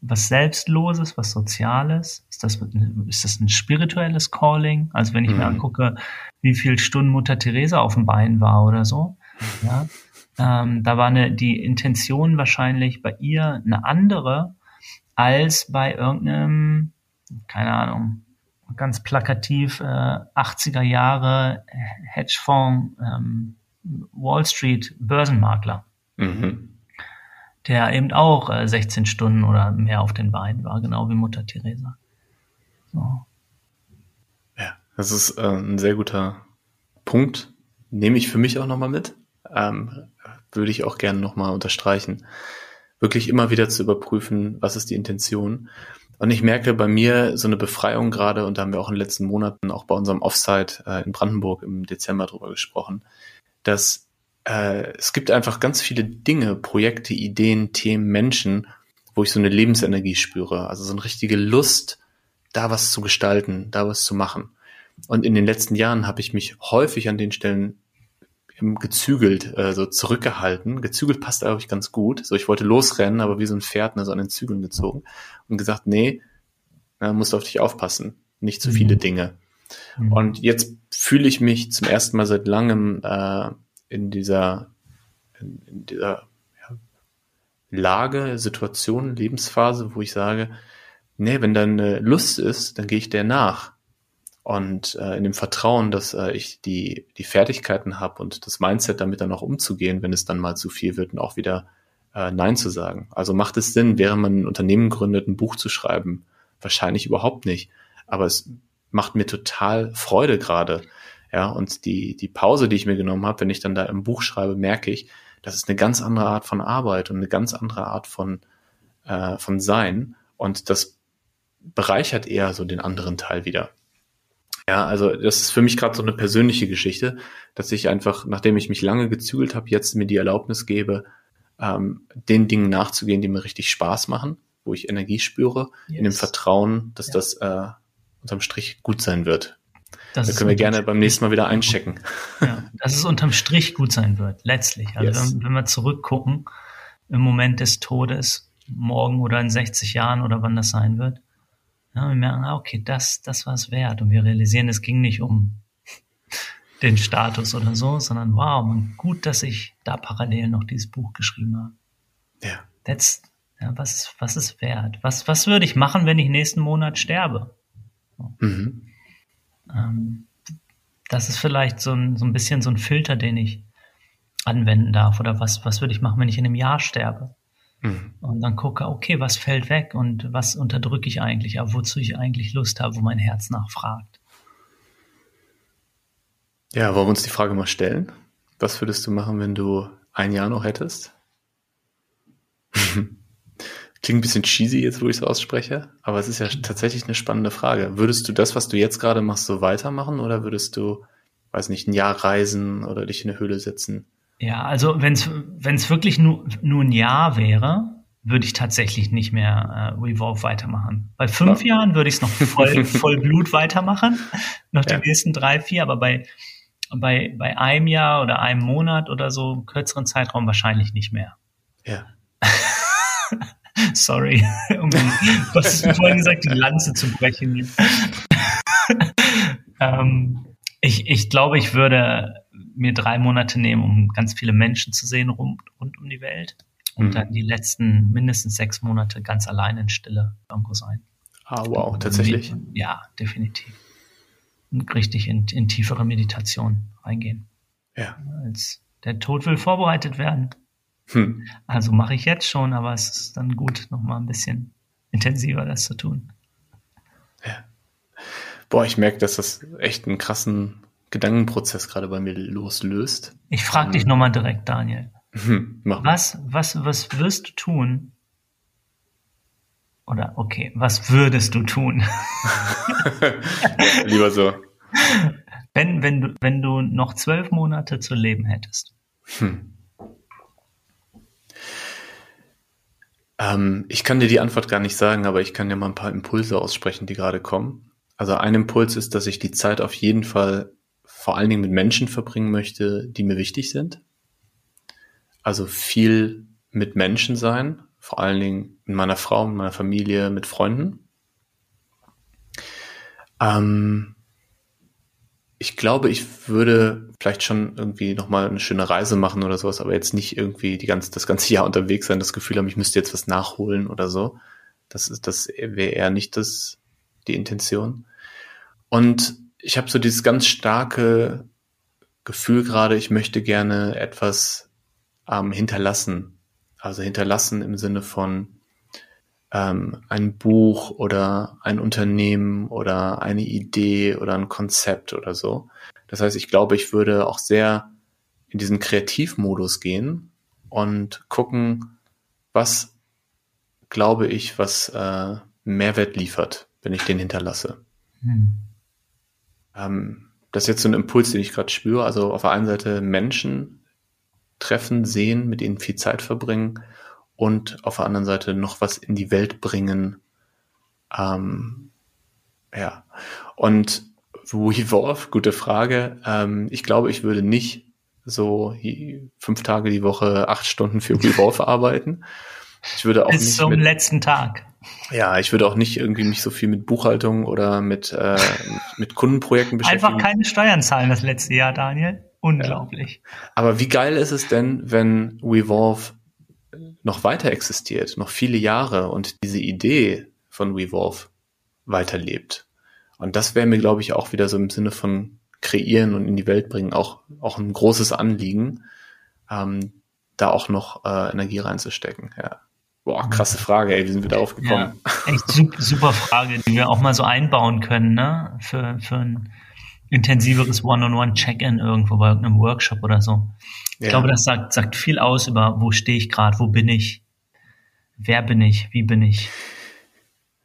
was Selbstloses, was Soziales? Ist das, ist das ein spirituelles Calling? Also wenn ich mhm. mir angucke, wie viel Stunden Mutter Teresa auf dem Bein war oder so, ja, ähm, da war eine, die Intention wahrscheinlich bei ihr eine andere als bei irgendeinem, keine Ahnung, ganz plakativ äh, 80er Jahre Hedgefonds ähm, Wall Street Börsenmakler. Mhm der eben auch äh, 16 Stunden oder mehr auf den Beinen war, genau wie Mutter Teresa. So. Ja, das ist äh, ein sehr guter Punkt. Nehme ich für mich auch nochmal mit. Ähm, würde ich auch gerne nochmal unterstreichen. Wirklich immer wieder zu überprüfen, was ist die Intention. Und ich merke bei mir so eine Befreiung gerade, und da haben wir auch in den letzten Monaten auch bei unserem Offsite äh, in Brandenburg im Dezember drüber gesprochen, dass äh, es gibt einfach ganz viele Dinge, Projekte, Ideen, Themen, Menschen, wo ich so eine Lebensenergie spüre. Also so eine richtige Lust, da was zu gestalten, da was zu machen. Und in den letzten Jahren habe ich mich häufig an den Stellen gezügelt, äh, so zurückgehalten. Gezügelt passt eigentlich ganz gut. So, ich wollte losrennen, aber wie so ein Pferd, ne, so an den Zügeln gezogen und gesagt, nee, na, musst auf dich aufpassen. Nicht zu viele mhm. Dinge. Mhm. Und jetzt fühle ich mich zum ersten Mal seit langem äh, in dieser, in, in dieser ja, Lage, Situation, Lebensphase, wo ich sage, nee, wenn da eine Lust ist, dann gehe ich der nach. Und äh, in dem Vertrauen, dass äh, ich die, die Fertigkeiten habe und das Mindset, damit dann auch umzugehen, wenn es dann mal zu viel wird und auch wieder äh, Nein zu sagen. Also macht es Sinn, während man ein Unternehmen gründet, ein Buch zu schreiben? Wahrscheinlich überhaupt nicht. Aber es macht mir total Freude gerade, ja, und die, die Pause, die ich mir genommen habe, wenn ich dann da im Buch schreibe, merke ich, das ist eine ganz andere Art von Arbeit und eine ganz andere Art von, äh, von Sein. Und das bereichert eher so den anderen Teil wieder. Ja, also das ist für mich gerade so eine persönliche Geschichte, dass ich einfach, nachdem ich mich lange gezügelt habe, jetzt mir die Erlaubnis gebe, ähm, den Dingen nachzugehen, die mir richtig Spaß machen, wo ich Energie spüre, yes. in dem Vertrauen, dass ja. das äh, unterm Strich gut sein wird. Das da können wir gerne beim nächsten Mal wieder einchecken. Ja, dass es unterm Strich gut sein wird, letztlich. Also yes. wenn, wenn, wir zurückgucken, im Moment des Todes, morgen oder in 60 Jahren oder wann das sein wird, ja, wir merken, ah, okay, das, das war es wert. Und wir realisieren, es ging nicht um den Status oder so, sondern wow, man, gut, dass ich da parallel noch dieses Buch geschrieben habe. Ja. That's, ja, was ist, was ist wert? Was, was würde ich machen, wenn ich nächsten Monat sterbe? So. Mhm. Ähm, das ist vielleicht so ein, so ein bisschen so ein Filter, den ich anwenden darf. Oder was, was würde ich machen, wenn ich in einem Jahr sterbe? Mhm. Und dann gucke, okay, was fällt weg und was unterdrücke ich eigentlich, aber wozu ich eigentlich Lust habe, wo mein Herz nachfragt. Ja, wollen wir uns die Frage mal stellen? Was würdest du machen, wenn du ein Jahr noch hättest? Klingt ein bisschen cheesy jetzt, wo ich es ausspreche, aber es ist ja tatsächlich eine spannende Frage. Würdest du das, was du jetzt gerade machst, so weitermachen oder würdest du, weiß nicht, ein Jahr reisen oder dich in eine Höhle setzen? Ja, also wenn es wirklich nur, nur ein Jahr wäre, würde ich tatsächlich nicht mehr äh, Revolve weitermachen. Bei fünf ja. Jahren würde ich es noch voll, voll Blut weitermachen, noch die nächsten drei, vier, aber bei, bei, bei einem Jahr oder einem Monat oder so, kürzeren Zeitraum wahrscheinlich nicht mehr. Ja. Sorry, um was du vorhin gesagt, die Lanze zu brechen. ähm, ich, ich glaube, ich würde mir drei Monate nehmen, um ganz viele Menschen zu sehen rund, rund um die Welt und mhm. dann die letzten mindestens sechs Monate ganz allein in Stille irgendwo sein. Ah, wow, tatsächlich. Ja, definitiv. Und richtig in, in tiefere Meditation reingehen. Ja. Als der Tod will vorbereitet werden. Hm. Also mache ich jetzt schon, aber es ist dann gut, nochmal ein bisschen intensiver das zu tun. Ja. Boah, ich merke, dass das echt einen krassen Gedankenprozess gerade bei mir loslöst. Ich frage dich nochmal direkt, Daniel. Hm, was, was, was wirst du tun? Oder okay, was würdest du tun? Lieber so. Wenn, wenn, du, wenn du noch zwölf Monate zu leben hättest. Hm. Ähm, ich kann dir die Antwort gar nicht sagen, aber ich kann dir mal ein paar Impulse aussprechen, die gerade kommen. Also ein Impuls ist, dass ich die Zeit auf jeden Fall vor allen Dingen mit Menschen verbringen möchte, die mir wichtig sind. Also viel mit Menschen sein, vor allen Dingen mit meiner Frau, mit meiner Familie, mit Freunden. Ähm, ich glaube, ich würde vielleicht schon irgendwie nochmal eine schöne Reise machen oder sowas, aber jetzt nicht irgendwie die ganze, das ganze Jahr unterwegs sein, das Gefühl haben, ich müsste jetzt was nachholen oder so. Das ist, das wäre eher nicht das, die Intention. Und ich habe so dieses ganz starke Gefühl gerade, ich möchte gerne etwas ähm, hinterlassen. Also hinterlassen im Sinne von ähm, ein Buch oder ein Unternehmen oder eine Idee oder ein Konzept oder so. Das heißt, ich glaube, ich würde auch sehr in diesen Kreativmodus gehen und gucken, was glaube ich, was äh, Mehrwert liefert, wenn ich den hinterlasse. Hm. Ähm, das ist jetzt so ein Impuls, den ich gerade spüre. Also auf der einen Seite Menschen treffen, sehen, mit ihnen viel Zeit verbringen und auf der anderen Seite noch was in die Welt bringen. Ähm, ja. Und WeWolf, gute Frage. Ähm, ich glaube, ich würde nicht so fünf Tage die Woche acht Stunden für WeWolf arbeiten. Ich würde auch Bis nicht zum letzten Tag. Ja, ich würde auch nicht irgendwie mich so viel mit Buchhaltung oder mit, äh, mit Kundenprojekten beschäftigen. Einfach keine Steuern zahlen das letzte Jahr, Daniel. Unglaublich. Ja. Aber wie geil ist es denn, wenn Wevolve noch weiter existiert, noch viele Jahre und diese Idee von Wevolve weiterlebt? Und das wäre mir, glaube ich, auch wieder so im Sinne von kreieren und in die Welt bringen auch, auch ein großes Anliegen, ähm, da auch noch äh, Energie reinzustecken. Ja. Boah, krasse Frage, ey, wie sind wir darauf gekommen? Ja, echt super, Frage, die wir auch mal so einbauen können, ne? Für, für ein intensiveres One-on-One-Check-in irgendwo bei irgendeinem Workshop oder so. Ich ja. glaube, das sagt, sagt viel aus über, wo stehe ich gerade, wo bin ich, wer bin ich, wie bin ich.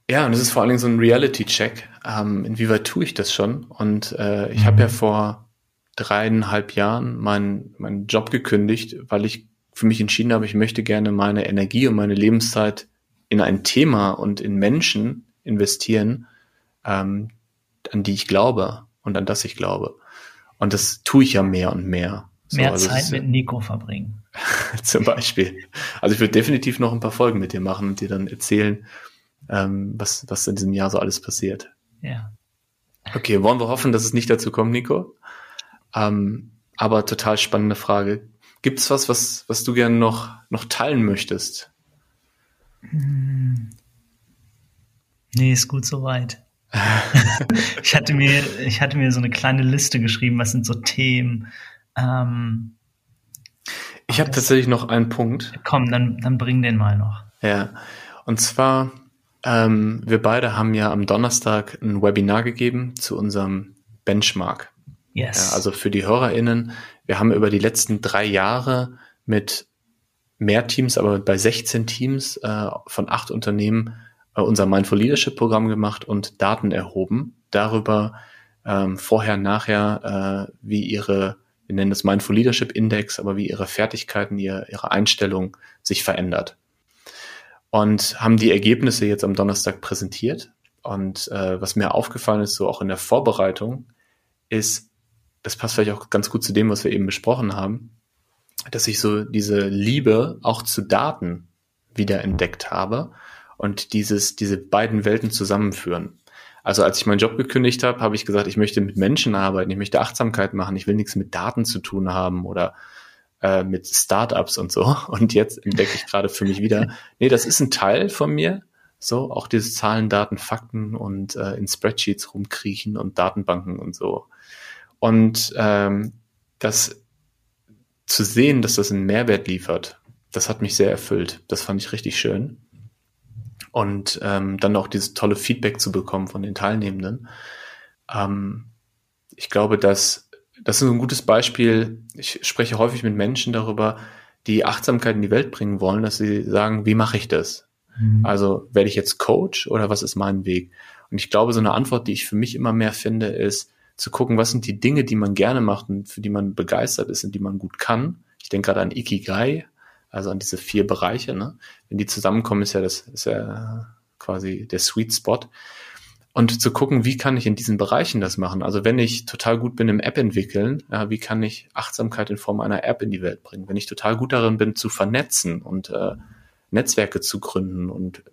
Ja, und es ist vor allen Dingen so ein Reality-Check. Ähm, inwieweit tue ich das schon? Und äh, ich mhm. habe ja vor dreieinhalb Jahren meinen meinen Job gekündigt, weil ich für mich entschieden habe, ich möchte gerne meine Energie und meine Lebenszeit in ein Thema und in Menschen investieren, ähm, an die ich glaube und an das ich glaube. Und das tue ich ja mehr und mehr. So, mehr also Zeit mit Nico verbringen. zum Beispiel. Also ich würde definitiv noch ein paar Folgen mit dir machen und dir dann erzählen, ähm, was, was in diesem Jahr so alles passiert. Ja. Okay, wollen wir hoffen, dass es nicht dazu kommt, Nico? Ähm, aber total spannende Frage. Gibt es was, was, was du gerne noch, noch teilen möchtest? Hm. Nee, ist gut soweit. ich hatte mir, ich hatte mir so eine kleine Liste geschrieben, was sind so Themen. Ähm, ich habe tatsächlich noch einen Punkt. Komm, dann, dann bring den mal noch. Ja, und zwar, ähm, wir beide haben ja am Donnerstag ein Webinar gegeben zu unserem Benchmark. Yes. Ja, also für die HörerInnen, wir haben über die letzten drei Jahre mit mehr Teams, aber bei 16 Teams äh, von acht Unternehmen äh, unser Mindful Leadership Programm gemacht und Daten erhoben darüber ähm, vorher, nachher, äh, wie ihre, wir nennen das Mindful Leadership Index, aber wie ihre Fertigkeiten, ihre, ihre Einstellung sich verändert. und haben die Ergebnisse jetzt am Donnerstag präsentiert. Und äh, was mir aufgefallen ist, so auch in der Vorbereitung, ist, das passt vielleicht auch ganz gut zu dem, was wir eben besprochen haben, dass ich so diese Liebe auch zu Daten wieder entdeckt habe und dieses, diese beiden Welten zusammenführen. Also als ich meinen Job gekündigt habe, habe ich gesagt, ich möchte mit Menschen arbeiten, ich möchte Achtsamkeit machen, ich will nichts mit Daten zu tun haben oder äh, mit Startups und so. Und jetzt entdecke ich gerade für mich wieder, nee, das ist ein Teil von mir. So, auch diese Zahlen, Daten, Fakten und äh, in Spreadsheets rumkriechen und Datenbanken und so. Und ähm, das zu sehen, dass das einen Mehrwert liefert, das hat mich sehr erfüllt. Das fand ich richtig schön. Und ähm, dann auch dieses tolle Feedback zu bekommen von den Teilnehmenden. Ähm, ich glaube, dass das ist ein gutes Beispiel. Ich spreche häufig mit Menschen darüber, die Achtsamkeit in die Welt bringen wollen, dass sie sagen, wie mache ich das? Mhm. Also werde ich jetzt Coach oder was ist mein Weg? Und ich glaube, so eine Antwort, die ich für mich immer mehr finde, ist zu gucken, was sind die Dinge, die man gerne macht und für die man begeistert ist und die man gut kann. Ich denke gerade an Ikigai, also an diese vier Bereiche. Ne? Wenn die zusammenkommen, ist ja das ist ja quasi der Sweet Spot und zu gucken, wie kann ich in diesen Bereichen das machen. Also wenn ich total gut bin im App entwickeln, ja, wie kann ich Achtsamkeit in Form einer App in die Welt bringen? Wenn ich total gut darin bin, zu vernetzen und äh, Netzwerke zu gründen und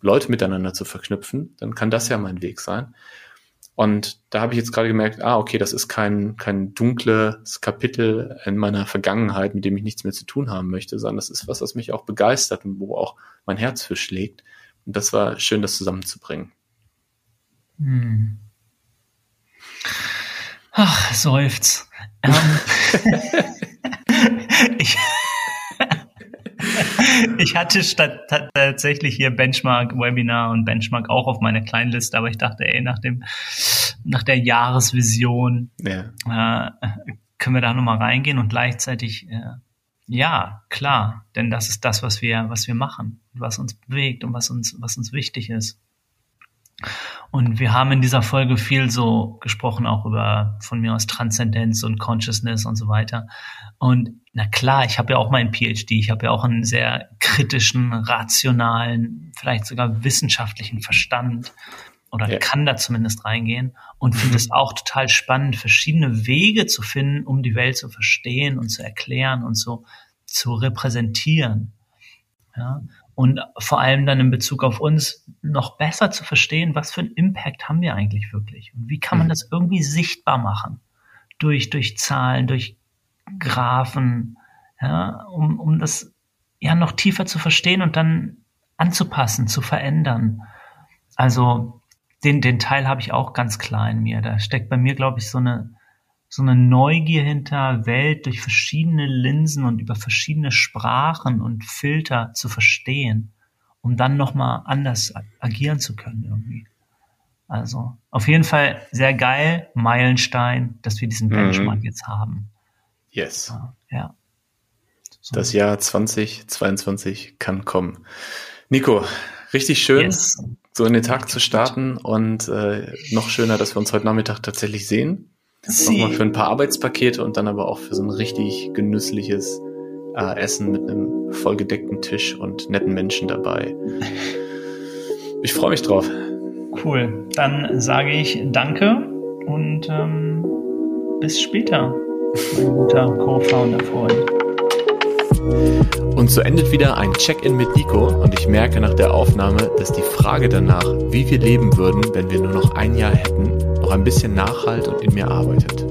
Leute miteinander zu verknüpfen, dann kann das ja mein Weg sein. Und da habe ich jetzt gerade gemerkt, ah, okay, das ist kein, kein dunkles Kapitel in meiner Vergangenheit, mit dem ich nichts mehr zu tun haben möchte, sondern das ist was, was mich auch begeistert und wo auch mein Herz für schlägt. Und das war schön, das zusammenzubringen. Hm. Ach, seufz. Ähm, ich, ich hatte statt, tatsächlich hier Benchmark-Webinar und Benchmark auch auf meiner Kleinliste, aber ich dachte, ey, nach dem, nach der Jahresvision ja. äh, können wir da nochmal reingehen und gleichzeitig, äh, ja, klar, denn das ist das, was wir, was wir machen, was uns bewegt und was uns, was uns wichtig ist. Und wir haben in dieser Folge viel so gesprochen, auch über von mir aus Transzendenz und Consciousness und so weiter. Und na klar, ich habe ja auch meinen PhD, ich habe ja auch einen sehr kritischen, rationalen, vielleicht sogar wissenschaftlichen Verstand oder ja. kann da zumindest reingehen und finde es auch total spannend, verschiedene Wege zu finden, um die Welt zu verstehen und zu erklären und so zu repräsentieren. Ja und vor allem dann in Bezug auf uns noch besser zu verstehen, was für einen Impact haben wir eigentlich wirklich und wie kann man mhm. das irgendwie sichtbar machen durch durch Zahlen, durch Graphen, ja, um um das ja noch tiefer zu verstehen und dann anzupassen, zu verändern. Also den den Teil habe ich auch ganz klar in mir. Da steckt bei mir glaube ich so eine so eine Neugier hinter Welt durch verschiedene Linsen und über verschiedene Sprachen und Filter zu verstehen, um dann nochmal anders agieren zu können irgendwie. Also auf jeden Fall sehr geil, Meilenstein, dass wir diesen mhm. Benchmark mhm. jetzt haben. Yes. Ja. So. Das Jahr 2022 kann kommen. Nico, richtig schön, yes. so in den Tag zu starten und äh, noch schöner, dass wir uns heute Nachmittag tatsächlich sehen. Nochmal für ein paar Arbeitspakete und dann aber auch für so ein richtig genüssliches äh, Essen mit einem vollgedeckten Tisch und netten Menschen dabei. Ich freue mich drauf. Cool. Dann sage ich Danke und ähm, bis später, mein guter Co-Founder-Freund. Und so endet wieder ein Check-in mit Nico und ich merke nach der Aufnahme, dass die Frage danach, wie wir leben würden, wenn wir nur noch ein Jahr hätten, noch ein bisschen nachhalt und in mir arbeitet.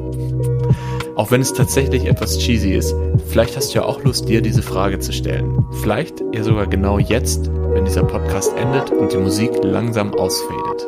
Auch wenn es tatsächlich etwas cheesy ist, vielleicht hast du ja auch Lust, dir diese Frage zu stellen. Vielleicht ja sogar genau jetzt, wenn dieser Podcast endet und die Musik langsam ausfadet.